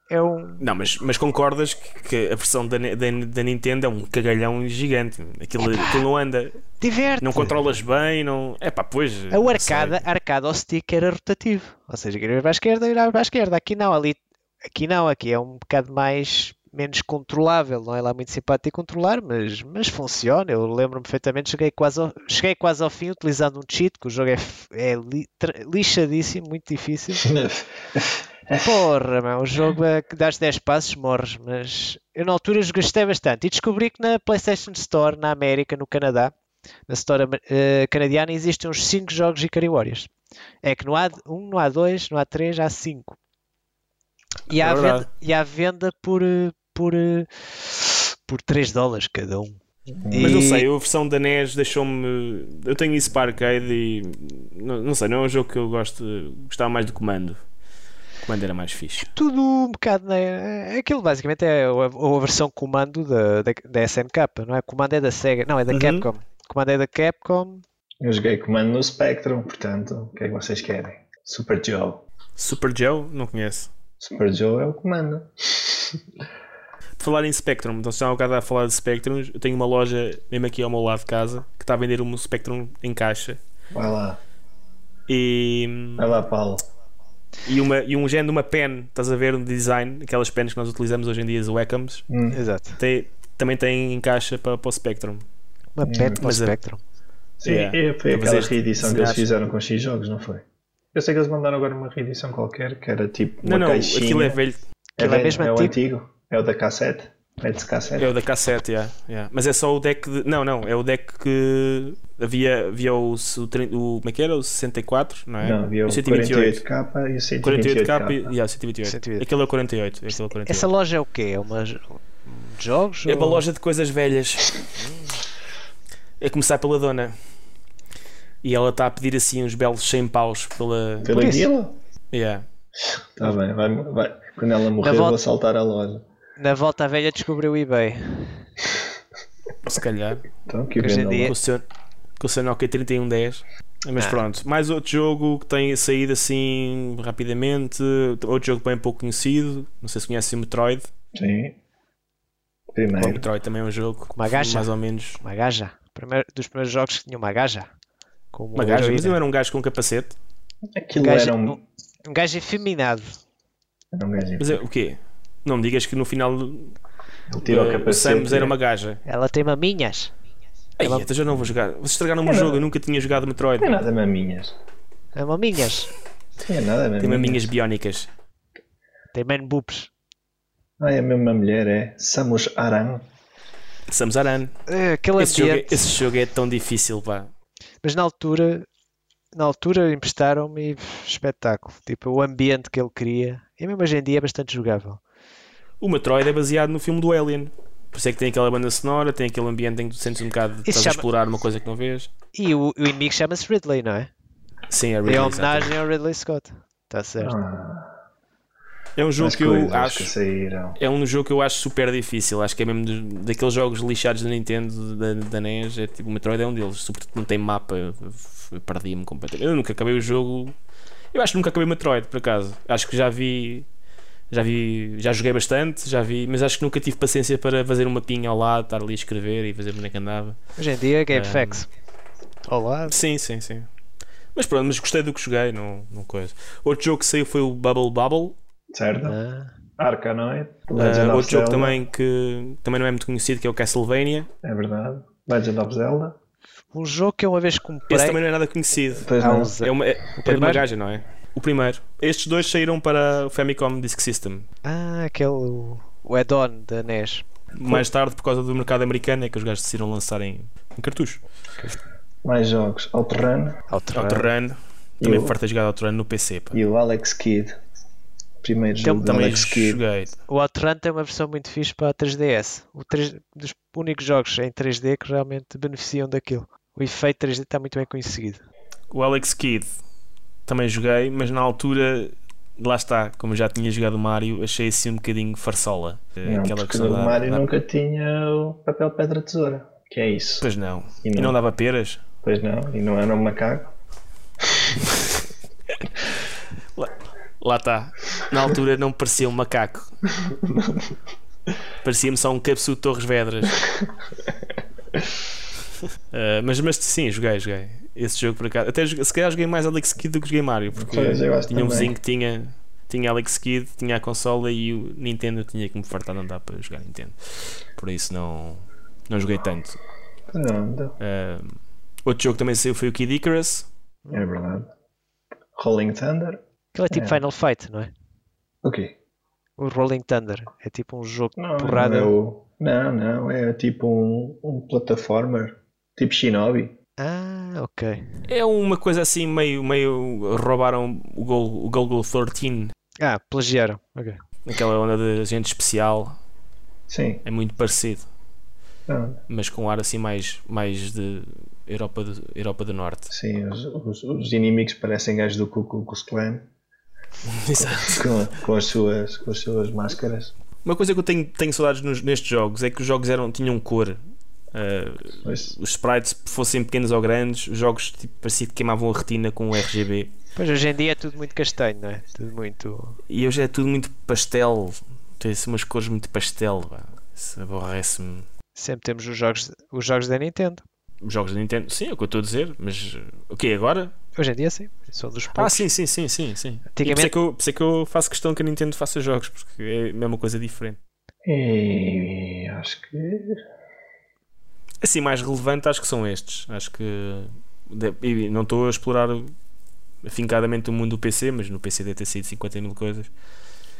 [SPEAKER 2] É um.
[SPEAKER 1] Não, mas, mas concordas que, que a versão da, da, da Nintendo é um cagalhão gigante. Aquilo, aquilo não anda,
[SPEAKER 2] Diverte.
[SPEAKER 1] não controlas bem, não. É pá, pois.
[SPEAKER 2] A arcada,
[SPEAKER 1] sei.
[SPEAKER 2] arcada ao stick era rotativo. Ou seja, queria ir para a esquerda, ir para a esquerda. Aqui não, ali. Aqui não, aqui é um bocado mais. Menos controlável, não é lá muito simpático controlar, mas, mas funciona. Eu lembro-me perfeitamente, cheguei quase, ao, cheguei quase ao fim utilizando um cheat, que o jogo é, é li- lixadíssimo, muito difícil. Porra, meu, o jogo é que dás 10 passos, morres, mas eu na altura gostei bastante e descobri que na PlayStation Store, na América, no Canadá, na Store eh, canadiana, existem uns 5 jogos Ikari Warriors. É que não há 1, não há 2, não há 3, há 5. E
[SPEAKER 1] É
[SPEAKER 2] há,
[SPEAKER 1] verdade.
[SPEAKER 2] venda, e há venda por, eh, por, eh, por 3 dólares cada um.
[SPEAKER 1] Mas não sei, a versão da NES deixou-me. Eu tenho isso para arcade e. Não, não sei, não é um jogo que eu gosto. Gostava mais do comando. O comando era mais fixe.
[SPEAKER 2] tudo um bocado. Né? Aquilo basicamente é a, a versão comando da, da, da SNK, não é? Comando é da Sega, não, é da
[SPEAKER 1] Uhum.
[SPEAKER 2] Capcom. Comando é da Capcom.
[SPEAKER 3] Eu joguei comando no Spectrum, portanto, o que é que vocês querem? Super Joe.
[SPEAKER 1] Super Joe? Não conheço.
[SPEAKER 3] Super Joe é o comando.
[SPEAKER 1] Falar em Spectrum, então se já há um bocado a falar de Spectrum, eu tenho uma loja mesmo aqui ao meu lado de casa que está a vender um Spectrum em caixa
[SPEAKER 3] Vai lá.
[SPEAKER 1] e,
[SPEAKER 3] Vai lá, Paulo.
[SPEAKER 1] e, uma, e um género de uma pen, estás a ver um design, aquelas pens que nós utilizamos hoje em dia, as Wacams,
[SPEAKER 3] Hum.
[SPEAKER 2] Exato.
[SPEAKER 1] tem- também tem em caixa para, para o Spectrum.
[SPEAKER 2] Uma pen para o
[SPEAKER 1] Mas é-
[SPEAKER 2] Spectrum.
[SPEAKER 3] Sim,
[SPEAKER 1] Yeah.
[SPEAKER 3] e foi aquela reedição que eles fizeram com X jogos, não foi? Eu sei que eles mandaram agora uma reedição qualquer que era tipo uma
[SPEAKER 1] Não, não,
[SPEAKER 3] caixinha.
[SPEAKER 1] aquilo é velho.
[SPEAKER 3] É,
[SPEAKER 2] Aquilo é
[SPEAKER 3] velho,
[SPEAKER 2] mesmo
[SPEAKER 3] é o
[SPEAKER 2] antigo?
[SPEAKER 3] antigo. É o da cassete. É de cassete.
[SPEAKER 1] É o da cassete, yeah, yeah. mas é só o deck de... Não, não, é o deck que havia, havia o, o, o. Como é que era? O 64, não é?
[SPEAKER 3] Não, havia o
[SPEAKER 1] 128.
[SPEAKER 3] 48K e o
[SPEAKER 1] 48K
[SPEAKER 3] 128K.
[SPEAKER 1] e yeah, 128.
[SPEAKER 2] 128.
[SPEAKER 1] Aquele é o 48. Aquele é o 48.
[SPEAKER 2] Essa loja é o quê? É uma. de Jogos?
[SPEAKER 1] É uma
[SPEAKER 2] ou-
[SPEAKER 1] loja de coisas velhas. É começar pela dona. E ela está a pedir assim uns belos 100 paus pela.
[SPEAKER 2] Isso.
[SPEAKER 3] aquilo?
[SPEAKER 1] Yeah.
[SPEAKER 3] Está bem, vai, vai. Quando ela morrer,
[SPEAKER 2] volta-
[SPEAKER 3] vou assaltar a loja.
[SPEAKER 2] Na volta à velha descobriu o eBay.
[SPEAKER 1] Se calhar.
[SPEAKER 3] Então, que
[SPEAKER 2] Hoje em dia-.
[SPEAKER 1] Com o seu, com o seu Nokia 3110. Mas
[SPEAKER 2] Ah.
[SPEAKER 1] pronto, mais outro jogo que tem saído assim rapidamente. Outro jogo bem pouco conhecido. Não sei se conhecem o Metroid.
[SPEAKER 3] Sim.
[SPEAKER 1] O
[SPEAKER 3] Primeiro.
[SPEAKER 1] Metroid também é um jogo
[SPEAKER 2] uma gacha?
[SPEAKER 1] mais ou menos.
[SPEAKER 2] Uma gaja. Primeiro, dos primeiros jogos que tinha uma gaja. Como
[SPEAKER 1] Uma gaja, mas não era um gajo com capacete.
[SPEAKER 3] Aquilo
[SPEAKER 2] Um gajo-
[SPEAKER 3] era um.
[SPEAKER 2] Um gajo efeminado.
[SPEAKER 3] Era um gajo.
[SPEAKER 1] Mas é, o quê? Não me digas que no final
[SPEAKER 3] Ele tira
[SPEAKER 1] eh, o
[SPEAKER 3] capacete.
[SPEAKER 1] Samus era
[SPEAKER 3] é.
[SPEAKER 1] uma gaja.
[SPEAKER 2] Ela tem maminhas.
[SPEAKER 1] Ai,
[SPEAKER 2] Ela-
[SPEAKER 1] então já não vou jogar. Vocês estragaram o meu jogo, eu nunca tinha jogado Metroid.
[SPEAKER 3] Não é nada maminhas.
[SPEAKER 2] É maminhas.
[SPEAKER 3] Não é nada maminhas.
[SPEAKER 1] Tem maminhas biónicas.
[SPEAKER 2] Tem man boobs.
[SPEAKER 3] Ah, é a mesma mulher, é. Samus Aran.
[SPEAKER 1] Samus Aran.
[SPEAKER 2] É, Aquele
[SPEAKER 1] Esse jogo, é, esse jogo é tão difícil, pá.
[SPEAKER 2] Mas na altura, na altura emprestaram-me e, espetáculo. Tipo, o ambiente que ele cria. E mesmo hoje em dia é bastante jogável.
[SPEAKER 1] O Metroid é baseado no filme do Alien. Por isso é que tem aquela banda sonora, tem aquele ambiente em que tu sentes um bocado estás a
[SPEAKER 2] chama-
[SPEAKER 1] explorar uma coisa que não vês.
[SPEAKER 2] E o, o inimigo chama-se Ridley, não é?
[SPEAKER 1] Sim, é
[SPEAKER 2] É
[SPEAKER 1] Ridley,
[SPEAKER 2] homenagem ao Ridley Scott. Está certo.
[SPEAKER 3] Ah,
[SPEAKER 1] É um jogo
[SPEAKER 3] as
[SPEAKER 1] que eu acho.
[SPEAKER 3] que.
[SPEAKER 1] É um jogo que eu acho super difícil. Acho que é mesmo dos- daqueles jogos lixados da Nintendo, da, da NES. É tipo, o Metroid é um deles. Sobretudo não tem mapa. Perdi-me completamente. Eu nunca acabei o jogo. Eu acho que nunca acabei o Metroid, por acaso. Acho que já vi. Já vi. Já joguei bastante, já vi. Mas acho que nunca tive paciência para fazer um mapinha ao lado, estar ali a escrever e fazer onde é que andava.
[SPEAKER 2] Hoje em dia, Game
[SPEAKER 1] Ah.
[SPEAKER 2] Facts. Olá.
[SPEAKER 1] Sim, sim, sim. Mas pronto, mas gostei do que joguei, não, não coisa. Outro jogo que saiu foi o Bubble Bubble.
[SPEAKER 3] Certo?
[SPEAKER 2] Ah,
[SPEAKER 3] of
[SPEAKER 1] outro jogo também que também não é muito conhecido, que é o Castlevania.
[SPEAKER 3] É verdade. Legend of Zelda.
[SPEAKER 2] um jogo que eu uma vez comprei.
[SPEAKER 1] Esse também não é nada conhecido.
[SPEAKER 3] Pois
[SPEAKER 2] há
[SPEAKER 3] não.
[SPEAKER 1] É, uma, é, é de uma gaja, não é? O primeiro. Estes dois saíram para o Famicom Disk System.
[SPEAKER 2] Ah, aquele. O add-on da NES.
[SPEAKER 1] Mais tarde, por causa do mercado americano, é que os gajos decidiram lançar em, em cartucho.
[SPEAKER 3] Mais jogos. Outrun
[SPEAKER 2] Outrun.
[SPEAKER 1] Outrun. Também
[SPEAKER 3] o-
[SPEAKER 1] farta jogar Outrun no PC. Pá.
[SPEAKER 3] e o Alex Kidd. Primeiro jogo do
[SPEAKER 1] Também
[SPEAKER 3] Alex Kidd.
[SPEAKER 1] joguei.
[SPEAKER 2] O Outrun tem uma versão muito fixe para a 3DS. O 3 dos únicos jogos em 3D que realmente beneficiam daquilo. O efeito 3D está muito bem conseguido.
[SPEAKER 1] O Alex Kidd também joguei, mas na altura, lá está, como já tinha jogado o Mario, achei assim um bocadinho farsola.
[SPEAKER 3] Não,
[SPEAKER 1] Aquela questão
[SPEAKER 3] o Mario
[SPEAKER 1] da-
[SPEAKER 3] nunca tinha o papel pedra tesoura. Que é isso?
[SPEAKER 1] Pois não.
[SPEAKER 3] E
[SPEAKER 1] E
[SPEAKER 3] não.
[SPEAKER 1] não dava peras?
[SPEAKER 3] Pois não, e não era um macaco.
[SPEAKER 1] Lá está. Na altura não parecia um macaco. Parecia-me só um cabeçudo de Torres Vedras. Ah, mas, mas sim, joguei, joguei. Esse jogo por acaso. Até se calhar joguei mais Alex Kidd do que joguei Mario. Porque
[SPEAKER 3] Pois, eu acho
[SPEAKER 1] tinha um vizinho que tinha, tinha Alex Kidd, tinha a consola e o Nintendo tinha que me fartar de andar para jogar Nintendo. Por isso não, não joguei tanto. Ah, outro jogo que também saiu foi o Kid Icarus.
[SPEAKER 3] é verdade. Rolling Thunder.
[SPEAKER 2] Aquilo é tipo
[SPEAKER 3] É.
[SPEAKER 2] Final Fight, não é?
[SPEAKER 3] O quê?
[SPEAKER 2] O Rolling Thunder. É tipo um jogo de
[SPEAKER 3] Não,
[SPEAKER 2] porrada.
[SPEAKER 3] não, é o... não, não, é tipo um, um plataformer. Tipo Shinobi.
[SPEAKER 2] Ah, ok.
[SPEAKER 1] É uma coisa assim meio, meio roubaram o Gol, o Golgo 13
[SPEAKER 2] Ah, plagiaram. Ok.
[SPEAKER 1] naquela onda de gente especial.
[SPEAKER 3] Sim.
[SPEAKER 1] É muito parecido,
[SPEAKER 3] Não,
[SPEAKER 1] mas com um ar assim mais, mais de Europa do, Europa do Norte.
[SPEAKER 3] sim, os, os, os inimigos parecem gajos do Ku Klux Klan
[SPEAKER 1] Exato.
[SPEAKER 3] com, com, as suas, com as suas máscaras.
[SPEAKER 1] Uma coisa que eu tenho, tenho saudades nos- nestes jogos é que os jogos eram, tinham cor. Uh, os sprites fossem pequenos ou grandes, os jogos tipo, parecia que queimavam a retina com o RGB.
[SPEAKER 2] Pois hoje em dia é tudo muito castanho, não é? Tudo muito.
[SPEAKER 1] E hoje é tudo muito pastel. Tem assim umas cores muito pastel. pá. Isso aborrece-me.
[SPEAKER 2] Sempre temos os jogos, os jogos da Nintendo.
[SPEAKER 1] Os jogos da Nintendo, sim, é o que eu estou a dizer, mas o que agora?
[SPEAKER 2] Hoje em dia sim. São dos
[SPEAKER 1] Ah,
[SPEAKER 2] poucos.
[SPEAKER 1] sim, sim, sim, sim, sim. E por isso, é
[SPEAKER 2] Antigamente-
[SPEAKER 1] que eu, por isso é que eu faço questão que a Nintendo faça jogos, porque é a mesma coisa diferente.
[SPEAKER 3] e acho que
[SPEAKER 1] Assim, mais relevante acho que são estes. Acho que de- e não estou a explorar afincadamente o mundo do PC, mas no PC deve ter sido 50 mil coisas.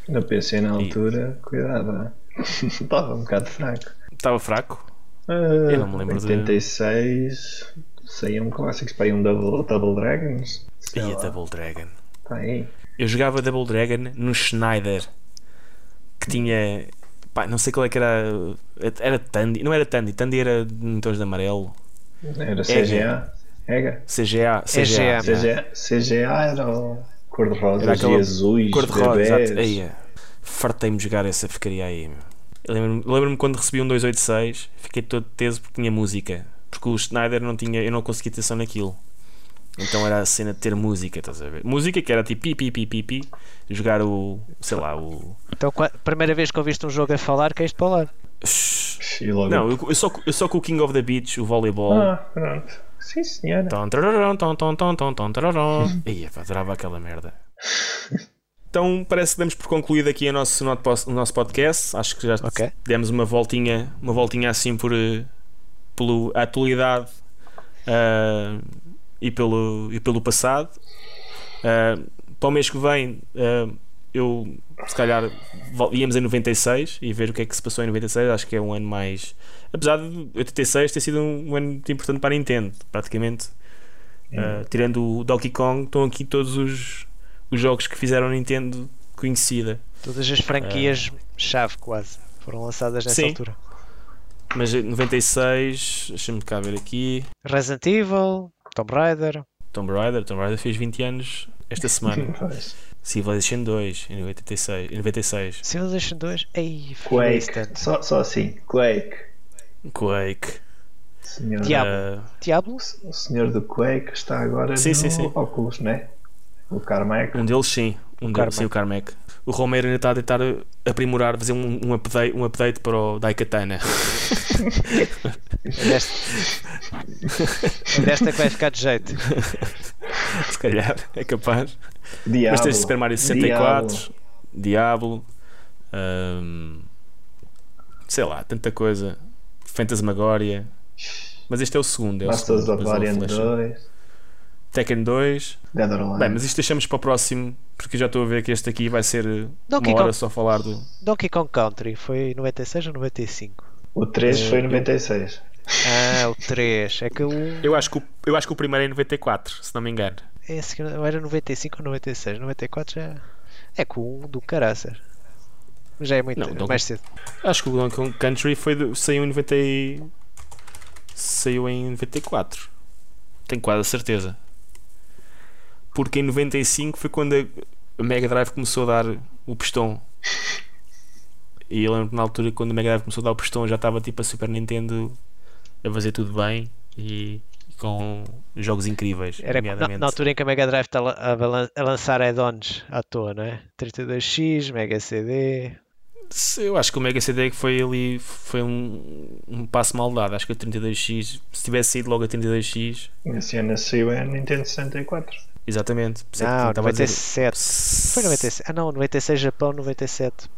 [SPEAKER 3] no PC na altura, cuidado, estava um bocado fraco.
[SPEAKER 1] Estava fraco.
[SPEAKER 3] Eu
[SPEAKER 1] não me lembro de-
[SPEAKER 3] 86 saíam clássicos para aí um Double, Double Dragons.
[SPEAKER 1] E a Double Dragon.
[SPEAKER 3] tá aí.
[SPEAKER 1] Eu jogava Double Dragon no Schneider que tinha. Pá, não sei qual é que era. Era Tandy. Não era Tandy, Tandy era de motores de amarelo.
[SPEAKER 3] Era CGA. Ega.
[SPEAKER 1] CGA. CGA.
[SPEAKER 2] EGA.
[SPEAKER 3] CGA, CGA era o cor-de-rosa
[SPEAKER 1] Era
[SPEAKER 3] e azuis.
[SPEAKER 1] Cor-de-rosa, exato. Aí, é. Fartei-me de jogar essa porcaria aí. Lembro-me lembro-me quando recebi um 286, fiquei todo teso porque tinha música. Porque o Schneider não tinha, eu não conseguia ter atenção naquilo. Então era a cena de ter música, estás a ver? Música que era tipo pi pi pi pi pi, jogar o, sei lá, o.
[SPEAKER 2] Então, qua- primeira vez que ouviste um jogo a falar, que é isto para lá.
[SPEAKER 3] E logo.
[SPEAKER 1] Não, eu, eu só, eu só com o King of the Beach, o voleibol.
[SPEAKER 3] Ah, pronto. Sim, senhora.
[SPEAKER 1] Tom, tararão, tom, tom, tom, tom, tom, tararão. Ia, pá, adorava aquela merda. Então parece que damos por concluído aqui o nosso, o nosso podcast. Acho que já
[SPEAKER 2] Ok.
[SPEAKER 1] demos uma voltinha, uma voltinha assim por eh, pela atualidade ah, e, pelo, e pelo passado. Ah, para o mês que vem ah, eu se calhar íamos em 96 e ver o que é que se passou em 96. Acho que é um ano mais. Apesar de 86 ter sido um, um ano muito importante para a Nintendo, praticamente. Ah, tirando o Donkey Kong, estão aqui todos os, os jogos que fizeram a Nintendo conhecida.
[SPEAKER 2] Todas as franquias-chave quase foram lançadas nessa
[SPEAKER 1] Sim.
[SPEAKER 2] altura.
[SPEAKER 1] Mas em 96, deixa-me cá ver aqui.
[SPEAKER 2] Resident Evil, Tomb Raider.
[SPEAKER 1] Tomb Raider, Tomb Raider fez 20 anos esta semana. Civilization 2 em 86. Em 96.
[SPEAKER 2] Civilization 2. Ei,
[SPEAKER 3] Quake. Só, só assim. Quake.
[SPEAKER 1] Quake.
[SPEAKER 3] Senhor,
[SPEAKER 2] Diabo.
[SPEAKER 1] Ah,
[SPEAKER 2] Diablo?
[SPEAKER 3] O senhor do Quake está agora
[SPEAKER 1] Sim,
[SPEAKER 3] no
[SPEAKER 1] sim, sim.
[SPEAKER 3] Oculus, né? O Carmack.
[SPEAKER 1] um deles sim. Um deles,
[SPEAKER 2] Carmack.
[SPEAKER 1] sim, o Carmack. O Romero ainda está a tentar aprimorar, fazer um, um, update, um update para o Daikatana.
[SPEAKER 2] Desta... Desta que vai ficar de jeito.
[SPEAKER 1] Se calhar, é capaz.
[SPEAKER 3] Diablo.
[SPEAKER 1] Mas tens Super Mario 64, Diablo, ahm, sei lá, tanta coisa. Fantasmagoria. Mas este é o segundo. É o
[SPEAKER 3] Masters
[SPEAKER 1] segundo,
[SPEAKER 3] of
[SPEAKER 1] depois há o
[SPEAKER 3] Variant
[SPEAKER 1] Flash.
[SPEAKER 3] 2.
[SPEAKER 1] Tekken 2.
[SPEAKER 3] Dead or Alive.
[SPEAKER 1] Bem, mas isto deixamos para o próximo, porque já estou a ver que este aqui vai ser uh,
[SPEAKER 2] Donkey
[SPEAKER 1] uma hora
[SPEAKER 2] Kong.
[SPEAKER 1] só falar do.
[SPEAKER 2] Donkey Kong Country foi 96 ou 95?
[SPEAKER 3] O 3
[SPEAKER 1] Eh,
[SPEAKER 3] foi
[SPEAKER 1] eu-
[SPEAKER 3] 96.
[SPEAKER 2] Ah, o 3. É que o 1.
[SPEAKER 1] Eu acho que o, eu acho que o primeiro é em 94, se não me engano.
[SPEAKER 2] Esse era 95 ou 96. 94 já. É com o 1 do caraças. Já é muito
[SPEAKER 1] Não, Donkey-
[SPEAKER 2] mais cedo.
[SPEAKER 1] Acho que o Donkey Kong Country foi do- saiu em 90 e- saiu em 94. Tenho quase a certeza. Porque em 95 foi quando a Mega Drive começou a dar o pistão. E eu lembro que na altura quando a Mega Drive começou a dar o pistão já estava tipo a Super Nintendo a fazer tudo bem e, com jogos incríveis.
[SPEAKER 2] Era na, na altura em que a Mega Drive está a, a lançar add-ons à toa, não é? 32X, Mega CD.
[SPEAKER 1] Eu acho que o Mega CD que foi ali foi um, um passo mal dado. Acho que a 32X, se tivesse saído logo a 32X,
[SPEAKER 3] Esse ano saiu é a Nintendo 64.
[SPEAKER 1] Exatamente. é
[SPEAKER 2] Não,
[SPEAKER 1] estava a dizer-
[SPEAKER 2] 97. Foi 96. Ah, não, 96 Japão, 97.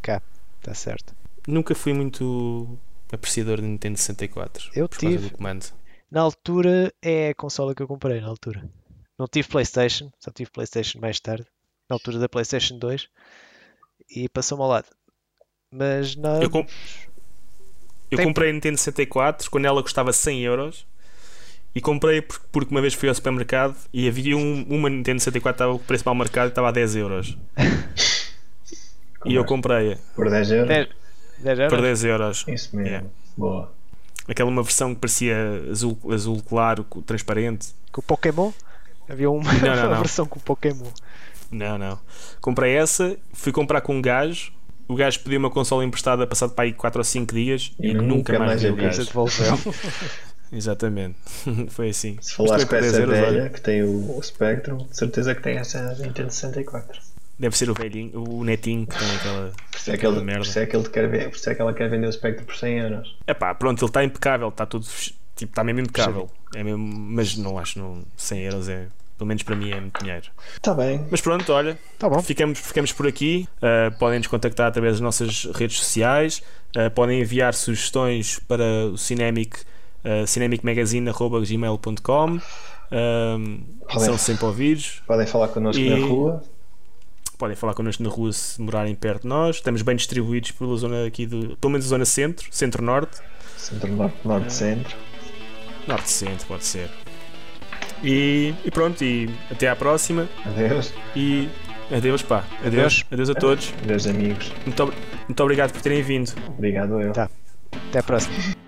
[SPEAKER 2] Cá, está certo.
[SPEAKER 1] Nunca fui muito apreciador de Nintendo 64.
[SPEAKER 2] Eu tive. Na altura é a consola que eu comprei, na altura. Não tive Playstation, só tive Playstation mais tarde. Na altura da Playstation 2. E passou-me ao lado. Mas não.
[SPEAKER 1] Eu, com- eu
[SPEAKER 2] Tem-
[SPEAKER 1] comprei a Nintendo 64 quando ela custava 100 euros. E comprei por- porque uma vez fui ao supermercado e havia um- uma Nintendo 64 estava o preço mal marcado e estava a 10 euros. E eu comprei
[SPEAKER 3] Por 10 euros?
[SPEAKER 2] 10, 10 euros?
[SPEAKER 1] por 10 euros.
[SPEAKER 3] Isso mesmo.
[SPEAKER 1] Yeah.
[SPEAKER 3] Boa.
[SPEAKER 1] Aquela uma versão que parecia azul, azul claro, transparente.
[SPEAKER 2] Com o Pokémon? Havia uma,
[SPEAKER 1] Não, não, não.
[SPEAKER 2] versão com o Pokémon.
[SPEAKER 1] Não, não. Comprei essa, fui comprar com um gajo. O gajo pediu uma consola emprestada passado para aí 4 ou 5 dias e,
[SPEAKER 3] E
[SPEAKER 1] nunca,
[SPEAKER 3] nunca
[SPEAKER 1] mais
[SPEAKER 3] mais
[SPEAKER 1] vi
[SPEAKER 3] a
[SPEAKER 1] o gajo. Exatamente. Foi assim.
[SPEAKER 3] Se falares com
[SPEAKER 1] por
[SPEAKER 3] essa
[SPEAKER 1] 10 euros,
[SPEAKER 3] velha
[SPEAKER 1] olha,
[SPEAKER 3] que tem o, o Spectrum, de certeza que tem essa Nintendo 64.
[SPEAKER 1] deve ser o velhinho, o netinho que tem aquela.
[SPEAKER 3] Por isso é que,
[SPEAKER 1] aquela
[SPEAKER 3] ele, por
[SPEAKER 1] merda.
[SPEAKER 3] isso é que, ele quer ver, por isso é que ela quer vender o Spectrum por 100 euros.
[SPEAKER 1] Epá, pronto, ele está impecável, está tudo. Tipo, está mesmo impecável. É mesmo, mas não acho, não, 100 euros é. Pelo menos para mim é muito dinheiro.
[SPEAKER 3] Está bem.
[SPEAKER 1] Mas pronto, olha,
[SPEAKER 2] Tá bom.
[SPEAKER 1] ficamos, ficamos por aqui. Uh, podem nos contactar através das nossas redes sociais. Uh, podem enviar sugestões para o Cinemic, uh, cinemicmagazine.gmail.com. Um,
[SPEAKER 3] Podem-
[SPEAKER 1] são sempre ouvidos.
[SPEAKER 3] Podem falar connosco
[SPEAKER 1] E-
[SPEAKER 3] na rua.
[SPEAKER 1] Podem falar connosco na rua se morarem perto de nós. Estamos bem distribuídos pela zona aqui do. pelo menos a zona centro, centro-norte.
[SPEAKER 3] Centro-Norte, Norte-Centro.
[SPEAKER 1] Norte-centro, pode ser. E, e pronto, e até à próxima.
[SPEAKER 3] Adeus.
[SPEAKER 1] E adeus, pá.
[SPEAKER 2] Adeus.
[SPEAKER 1] Adeus, adeus a todos.
[SPEAKER 3] Adeus, amigos.
[SPEAKER 1] Muito, muito obrigado por terem vindo.
[SPEAKER 3] Obrigado eu.
[SPEAKER 2] Tá. Até a próxima.